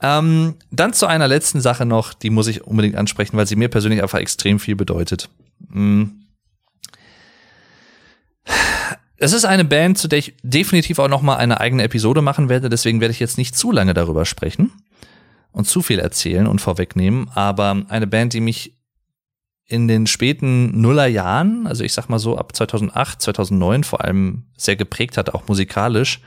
Ähm, dann zu einer letzten Sache noch, die muss ich unbedingt ansprechen, weil sie mir persönlich einfach extrem viel bedeutet. Hm. Es ist eine Band, zu der ich definitiv auch noch mal eine eigene Episode machen werde, deswegen werde ich jetzt nicht zu lange darüber sprechen und zu viel erzählen und vorwegnehmen, aber eine Band, die mich in den späten Nullerjahren, also ich sag mal so ab 2008, 2009 vor allem sehr geprägt hat, auch musikalisch.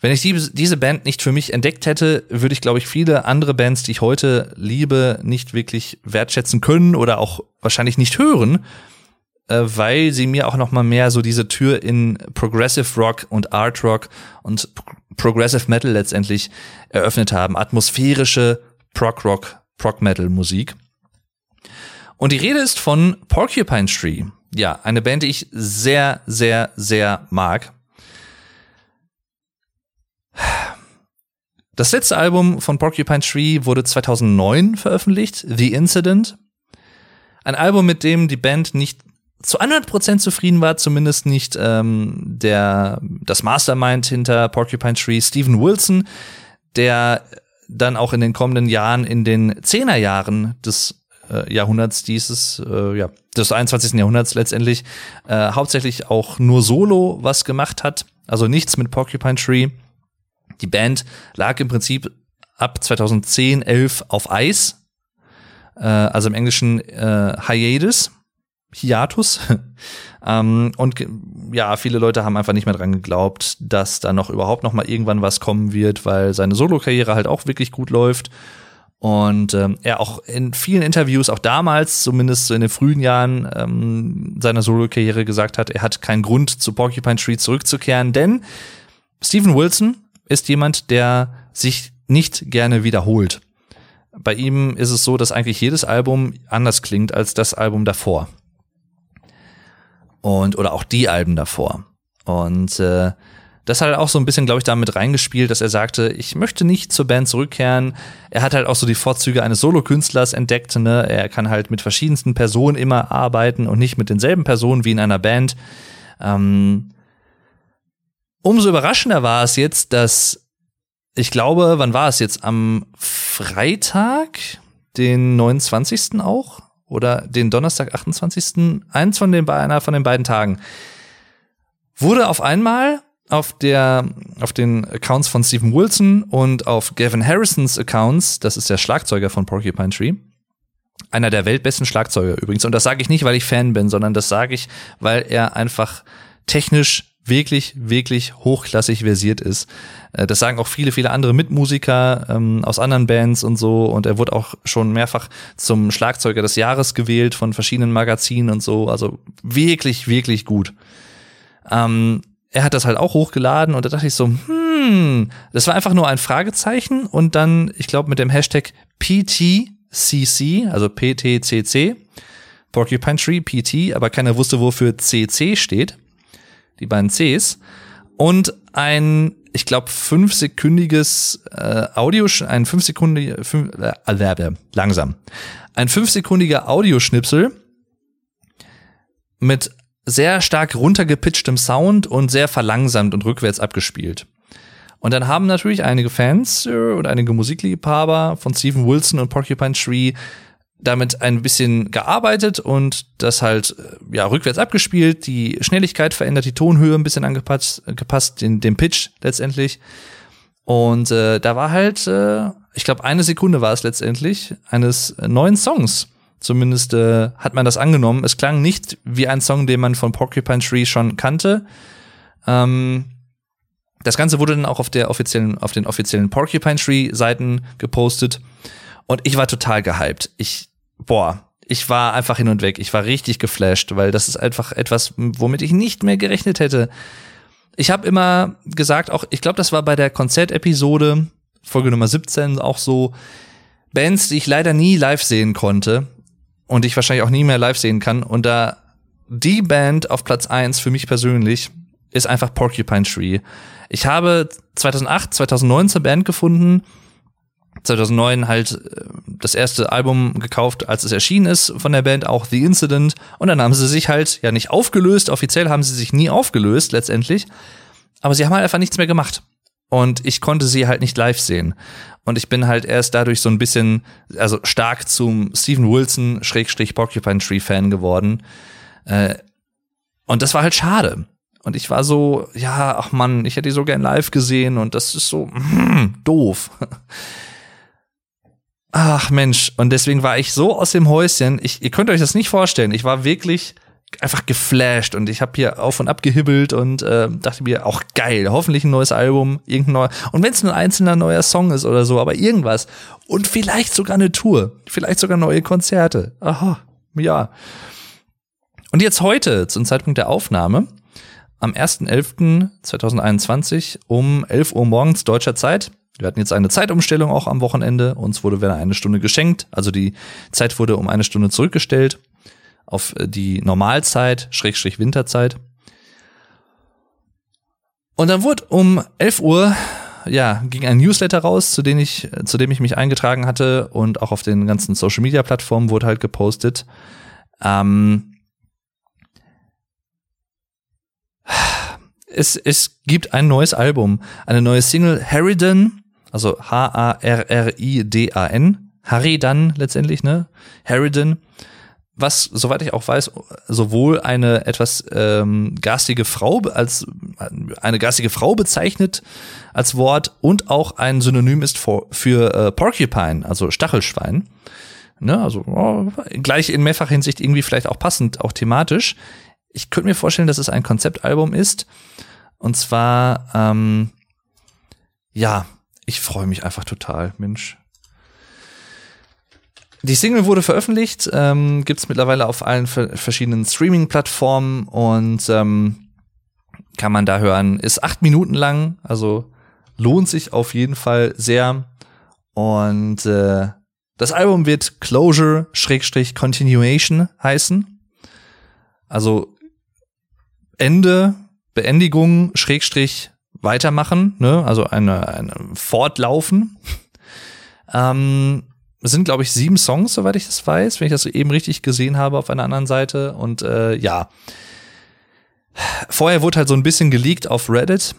Wenn ich die, diese Band nicht für mich entdeckt hätte, würde ich, glaube ich, viele andere Bands, die ich heute liebe, nicht wirklich wertschätzen können oder auch wahrscheinlich nicht hören, äh, weil sie mir auch noch mal mehr so diese Tür in Progressive Rock und Art Rock und Progressive Metal letztendlich eröffnet haben. Atmosphärische Prog Rock, Prog Metal Musik. Und die Rede ist von Porcupine Tree. Ja, eine Band, die ich sehr, sehr, sehr mag. Das letzte Album von Porcupine Tree wurde 2009 veröffentlicht, The Incident. Ein Album, mit dem die Band nicht zu 100% zufrieden war, zumindest nicht ähm, der das Mastermind hinter Porcupine Tree, Steven Wilson, der dann auch in den kommenden Jahren, in den Zehnerjahren des äh, Jahrhunderts dieses, äh, ja, des 21. Jahrhunderts letztendlich, äh, hauptsächlich auch nur solo was gemacht hat, also nichts mit Porcupine Tree. Die Band lag im Prinzip ab 2010, 11 auf Eis, äh, also im Englischen äh, Hiatus, Hiatus. <laughs> ähm, und ja, viele Leute haben einfach nicht mehr dran geglaubt, dass da noch überhaupt noch mal irgendwann was kommen wird, weil seine Solo-Karriere halt auch wirklich gut läuft. Und ähm, er auch in vielen Interviews, auch damals, zumindest in den frühen Jahren ähm, seiner Solo-Karriere gesagt hat, er hat keinen Grund, zu Porcupine Tree zurückzukehren, denn Steven Wilson ist jemand, der sich nicht gerne wiederholt. Bei ihm ist es so, dass eigentlich jedes Album anders klingt als das Album davor. Und, oder auch die Alben davor. Und äh, das hat halt auch so ein bisschen, glaube ich, damit reingespielt, dass er sagte, ich möchte nicht zur Band zurückkehren. Er hat halt auch so die Vorzüge eines Solokünstlers entdeckt. Ne? Er kann halt mit verschiedensten Personen immer arbeiten und nicht mit denselben Personen wie in einer Band. Ähm, umso überraschender war es jetzt, dass ich glaube, wann war es jetzt? Am Freitag, den 29. auch? Oder den Donnerstag, 28. Eins von den, einer von den beiden Tagen. Wurde auf einmal auf der, auf den Accounts von Stephen Wilson und auf Gavin Harrisons Accounts, das ist der Schlagzeuger von Porcupine Tree, einer der weltbesten Schlagzeuger übrigens. Und das sage ich nicht, weil ich Fan bin, sondern das sage ich, weil er einfach technisch wirklich, wirklich hochklassig versiert ist. Äh, das sagen auch viele, viele andere Mitmusiker ähm, aus anderen Bands und so. Und er wurde auch schon mehrfach zum Schlagzeuger des Jahres gewählt von verschiedenen Magazinen und so. Also wirklich, wirklich gut. Ähm, er hat das halt auch hochgeladen und da dachte ich so, hm, das war einfach nur ein Fragezeichen und dann, ich glaube, mit dem Hashtag PTCC, also PTCC, Porcupine Tree, PT, aber keiner wusste, wofür CC steht. Die beiden Cs. Und ein, ich glaube, fünfsekündiges äh, Audio, ein fünfsekundiger, fünf, äh, äh, langsam, ein fünfsekündiger Audioschnipsel mit sehr stark runtergepitchtem Sound und sehr verlangsamt und rückwärts abgespielt. Und dann haben natürlich einige Fans äh, und einige Musikliebhaber von Stephen Wilson und Porcupine Tree damit ein bisschen gearbeitet und das halt äh, ja rückwärts abgespielt, die Schnelligkeit verändert, die Tonhöhe ein bisschen angepasst, gepasst, den, den Pitch letztendlich. Und äh, da war halt, äh, ich glaube, eine Sekunde war es letztendlich eines neuen Songs Zumindest äh, hat man das angenommen. Es klang nicht wie ein Song, den man von Porcupine Tree schon kannte. Ähm, das Ganze wurde dann auch auf der offiziellen, auf den offiziellen Porcupine Tree Seiten gepostet. Und ich war total gehypt. Ich, boah, ich war einfach hin und weg. Ich war richtig geflasht, weil das ist einfach etwas, womit ich nicht mehr gerechnet hätte. Ich habe immer gesagt, auch ich glaube, das war bei der Konzertepisode Folge Nummer 17 auch so Bands, die ich leider nie live sehen konnte, und ich wahrscheinlich auch nie mehr live sehen kann. Und da die Band auf Platz eins für mich persönlich ist einfach Porcupine Tree. Ich habe 2008, 2009 zur Band gefunden. 2009 halt äh, das erste Album gekauft, als es erschienen ist von der Band, auch The Incident. Und dann haben sie sich halt ja nicht aufgelöst. Offiziell haben sie sich nie aufgelöst letztendlich. Aber sie haben halt einfach nichts mehr gemacht und ich konnte sie halt nicht live sehen. Und ich bin halt erst dadurch so ein bisschen, also stark zum Steven Wilson Schrägstrich Porcupine Tree Fan geworden. Äh, und das war halt schade. Und ich war so, ja, ach man, ich hätte die so gern live gesehen und das ist so mm, doof. Ach Mensch, und deswegen war ich so aus dem Häuschen. Ich, ihr könnt euch das nicht vorstellen. Ich war wirklich einfach geflasht und ich habe hier auf und ab gehibbelt und äh, dachte mir, auch geil, hoffentlich ein neues Album, irgendein neuer. Und wenn es nur ein einzelner neuer Song ist oder so, aber irgendwas. Und vielleicht sogar eine Tour, vielleicht sogar neue Konzerte. Aha, ja. Und jetzt heute, zum Zeitpunkt der Aufnahme, am 1.11.2021 um 11 Uhr morgens deutscher Zeit, Wir hatten jetzt eine Zeitumstellung auch am Wochenende. Uns wurde wieder eine Stunde geschenkt. Also die Zeit wurde um eine Stunde zurückgestellt auf äh, die Normalzeit, Schrägstrich Winterzeit. Und dann wurde um 11 Uhr, ja, ging ein Newsletter raus, zu dem ich, zu dem ich mich eingetragen hatte und auch auf den ganzen Social Media Plattformen wurde halt gepostet. Ähm, es, es gibt ein neues Album, eine neue Single, Harridan, also H-A-R-R-I-D-A-N, Harridan letztendlich, ne? Harridan was, soweit ich auch weiß, sowohl eine etwas ähm, garstige Frau als eine garstige Frau bezeichnet als Wort und auch ein Synonym ist für, für äh, Porcupine, also Stachelschwein. Ne, also oh, gleich in mehrfacher Hinsicht irgendwie vielleicht auch passend, auch thematisch. Ich könnte mir vorstellen, dass es ein Konzeptalbum ist. Und zwar, ähm, ja, ich freue mich einfach total, Mensch. Die Single wurde veröffentlicht, ähm, gibt mittlerweile auf allen verschiedenen Streaming-Plattformen und ähm, kann man da hören. Ist acht Minuten lang, also lohnt sich auf jeden Fall sehr. Und äh, das Album wird Closure Schrägstrich Continuation heißen. Also Ende, Beendigung, Schrägstrich weitermachen, ne? Also eine, eine Fortlaufen. <laughs> ähm, es sind, glaube ich, sieben Songs, soweit ich das weiß, wenn ich das eben richtig gesehen habe auf einer anderen Seite. Und äh, ja. Vorher wurde halt so ein bisschen geleakt auf Reddit,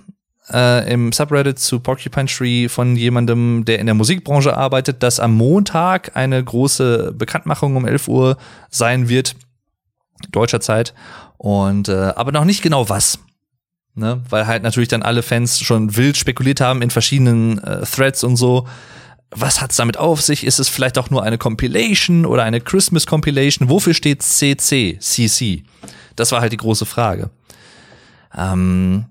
äh, im Subreddit zu Porcupine Tree von jemandem, der in der Musikbranche arbeitet, dass am Montag eine große Bekanntmachung um 11 Uhr sein wird, deutscher Zeit. Und äh, aber noch nicht genau was. Ne? Weil halt natürlich dann alle Fans schon wild spekuliert haben in verschiedenen äh, Threads und so was hat's damit auf sich? Ist es vielleicht auch nur eine Compilation oder eine Christmas Compilation? Wofür steht CC, CC? Das war halt die große Frage. Ähm,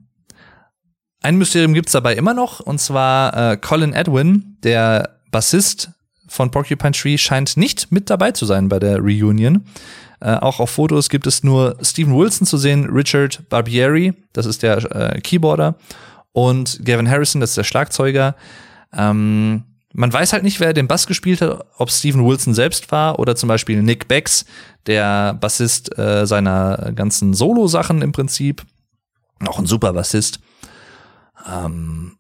ein Mysterium gibt's dabei immer noch, und zwar äh, Colin Edwin, der Bassist von Porcupine Tree, scheint nicht mit dabei zu sein bei der Reunion. Äh, auch auf Fotos gibt es nur Stephen Wilson zu sehen, Richard Barbieri, das ist der äh, Keyboarder, und Gavin Harrison, das ist der Schlagzeuger. Ähm, man weiß halt nicht, wer den Bass gespielt hat, ob Steven Wilson selbst war oder zum Beispiel Nick Becks, der Bassist äh, seiner ganzen Solo-Sachen im Prinzip. Auch ein super Bassist. Ähm,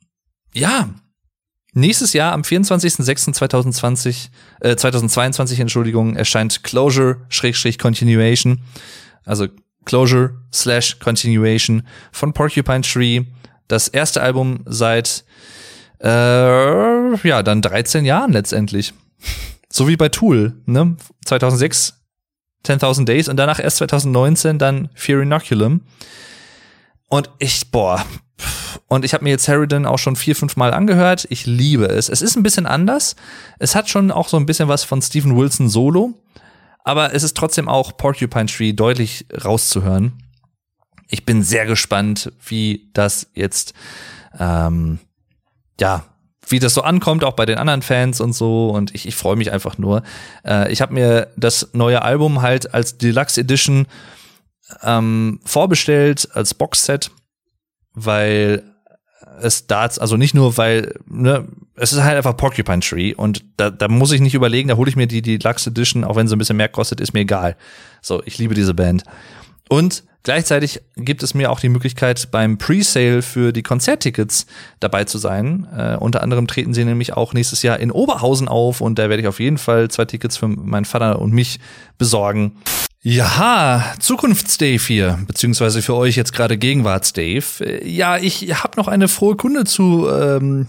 ja, nächstes Jahr am 24.06.2020, äh, 2022, Entschuldigung, erscheint Closure Schrägstrich Continuation, also Closure slash Continuation von Porcupine Tree. Das erste Album seit äh, ja, dann 13 Jahren letztendlich. So wie bei Tool, ne? 2006 10.000 Days und danach erst 2019 dann Fear Inoculum. Und ich, boah, und ich habe mir jetzt Harridan auch schon vier, fünf Mal angehört. Ich liebe es. Es ist ein bisschen anders. Es hat schon auch so ein bisschen was von Stephen Wilson Solo. Aber es ist trotzdem auch Porcupine Tree deutlich rauszuhören. Ich bin sehr gespannt, wie das jetzt ähm, ja, wie das so ankommt, auch bei den anderen Fans und so. Und ich, ich freue mich einfach nur. Äh, ich habe mir das neue Album halt als Deluxe Edition ähm, vorbestellt, als Boxset, weil es da, also nicht nur, weil, ne, es ist halt einfach Porcupine Tree und da, da muss ich nicht überlegen, da hole ich mir die Deluxe Edition, auch wenn sie ein bisschen mehr kostet, ist mir egal. So, ich liebe diese Band. Und Gleichzeitig gibt es mir auch die Möglichkeit, beim Presale für die Konzerttickets dabei zu sein. Äh, unter anderem treten sie nämlich auch nächstes Jahr in Oberhausen auf und da werde ich auf jeden Fall zwei Tickets für meinen Vater und mich besorgen. Ja, Zukunftsdave hier, beziehungsweise für euch jetzt gerade Gegenwartsdave. Äh, ja, ich habe noch eine frohe Kunde zu ähm,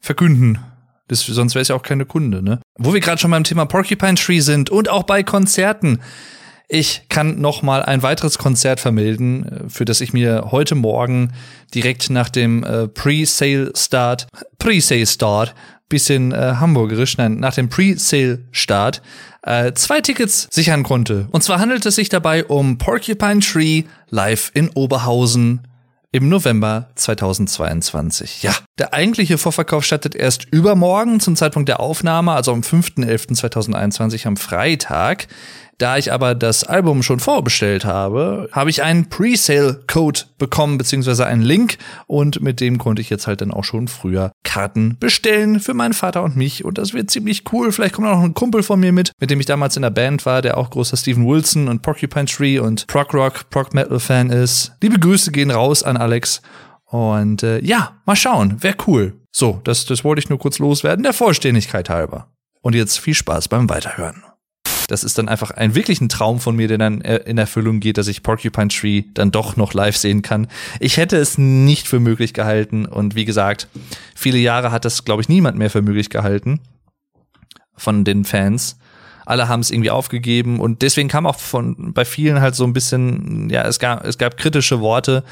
verkünden. Das, sonst wäre es ja auch keine Kunde, ne? Wo wir gerade schon beim Thema Porcupine Tree sind und auch bei Konzerten. Ich kann noch mal ein weiteres Konzert vermelden, äh, für das ich mir heute Morgen direkt nach dem äh, Pre-Sale-Start, Pre-Sale-Start, bisschen äh, hamburgerisch, nein, nach dem Pre-Sale-Start äh, zwei Tickets sichern konnte. Und zwar handelt es sich dabei um Porcupine Tree live in Oberhausen im November 2022. Ja, der eigentliche Vorverkauf startet erst übermorgen zum Zeitpunkt der Aufnahme, also am 5.11.2021 am Freitag. Da ich aber das Album schon vorbestellt habe, habe ich einen Presale-Code bekommen, beziehungsweise einen Link. Und mit dem konnte ich jetzt halt dann auch schon früher Karten bestellen für meinen Vater und mich. Und das wird ziemlich cool. Vielleicht kommt auch noch ein Kumpel von mir mit, mit dem ich damals in der Band war, der auch großer Steven Wilson und Porcupine Tree und Prog Rock, Prog Metal Fan ist. Liebe Grüße gehen raus an Alex. Und äh, ja, mal schauen, wäre cool. So, das, das wollte ich nur kurz loswerden, der Vollständigkeit halber. Und jetzt viel Spaß beim Weiterhören. Das ist dann einfach ein wirklichen Traum von mir, der dann äh, in Erfüllung geht, dass ich Porcupine Tree dann doch noch live sehen kann. Ich hätte es nicht für möglich gehalten und wie gesagt, viele Jahre hat das, glaube ich, niemand mehr für möglich gehalten von den Fans. Alle haben es irgendwie aufgegeben und deswegen kam auch von bei vielen halt so ein bisschen, ja, es gab es gab kritische Worte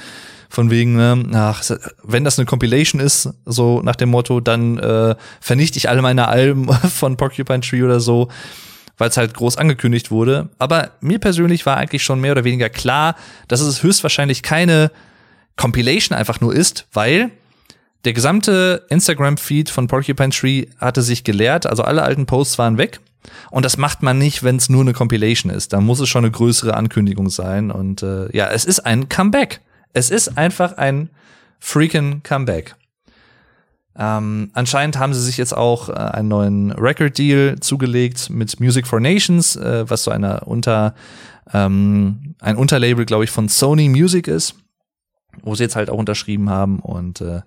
von wegen, ne, ach, wenn das eine Compilation ist, so nach dem Motto, dann äh, vernichte ich alle meine Alben <laughs> von Porcupine Tree oder so weil es halt groß angekündigt wurde. Aber mir persönlich war eigentlich schon mehr oder weniger klar, dass es höchstwahrscheinlich keine Compilation einfach nur ist, weil der gesamte Instagram-Feed von Porcupine Tree hatte sich geleert, also alle alten Posts waren weg. Und das macht man nicht, wenn es nur eine Compilation ist. Da muss es schon eine größere Ankündigung sein. Und äh, ja, es ist ein Comeback. Es ist einfach ein freaking Comeback. Ähm, anscheinend haben sie sich jetzt auch äh, einen neuen Record-Deal zugelegt mit Music for Nations, äh, was so eine Unter, ähm, ein Unterlabel, glaube ich, von Sony Music ist, wo sie jetzt halt auch unterschrieben haben. Und äh,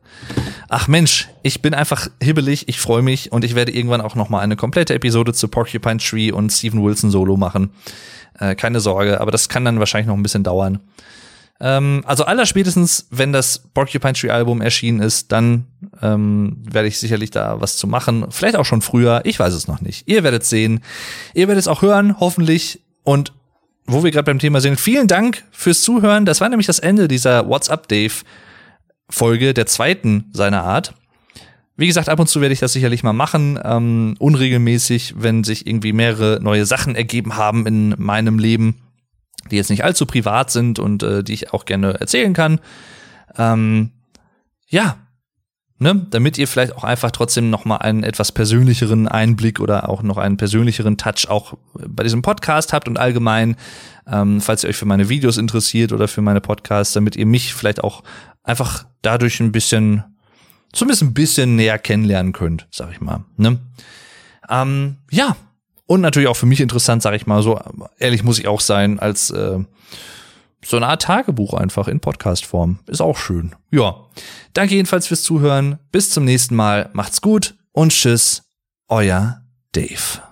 ach Mensch, ich bin einfach hibbelig, ich freue mich und ich werde irgendwann auch noch mal eine komplette Episode zu Porcupine Tree und Steven Wilson Solo machen. Äh, keine Sorge, aber das kann dann wahrscheinlich noch ein bisschen dauern. Ähm, also allerspätestens, wenn das Porcupine Tree Album erschienen ist, dann ähm, werde ich sicherlich da was zu machen. Vielleicht auch schon früher, ich weiß es noch nicht. Ihr werdet sehen. Ihr werdet es auch hören, hoffentlich. Und wo wir gerade beim Thema sind, vielen Dank fürs Zuhören. Das war nämlich das Ende dieser WhatsApp Dave Folge, der zweiten seiner Art. Wie gesagt, ab und zu werde ich das sicherlich mal machen, ähm, unregelmäßig, wenn sich irgendwie mehrere neue Sachen ergeben haben in meinem Leben die jetzt nicht allzu privat sind und äh, die ich auch gerne erzählen kann. Ähm, ja, ne, damit ihr vielleicht auch einfach trotzdem noch mal einen etwas persönlicheren Einblick oder auch noch einen persönlicheren Touch auch bei diesem Podcast habt und allgemein, ähm, falls ihr euch für meine Videos interessiert oder für meine Podcasts, damit ihr mich vielleicht auch einfach dadurch ein bisschen, zumindest ein bisschen näher kennenlernen könnt, sag ich mal. Ne? Ähm, ja, und natürlich auch für mich interessant, sage ich mal so, ehrlich muss ich auch sein, als äh, so eine Art Tagebuch einfach in Podcast-Form. Ist auch schön. Ja. Danke jedenfalls fürs Zuhören. Bis zum nächsten Mal. Macht's gut und tschüss. Euer Dave.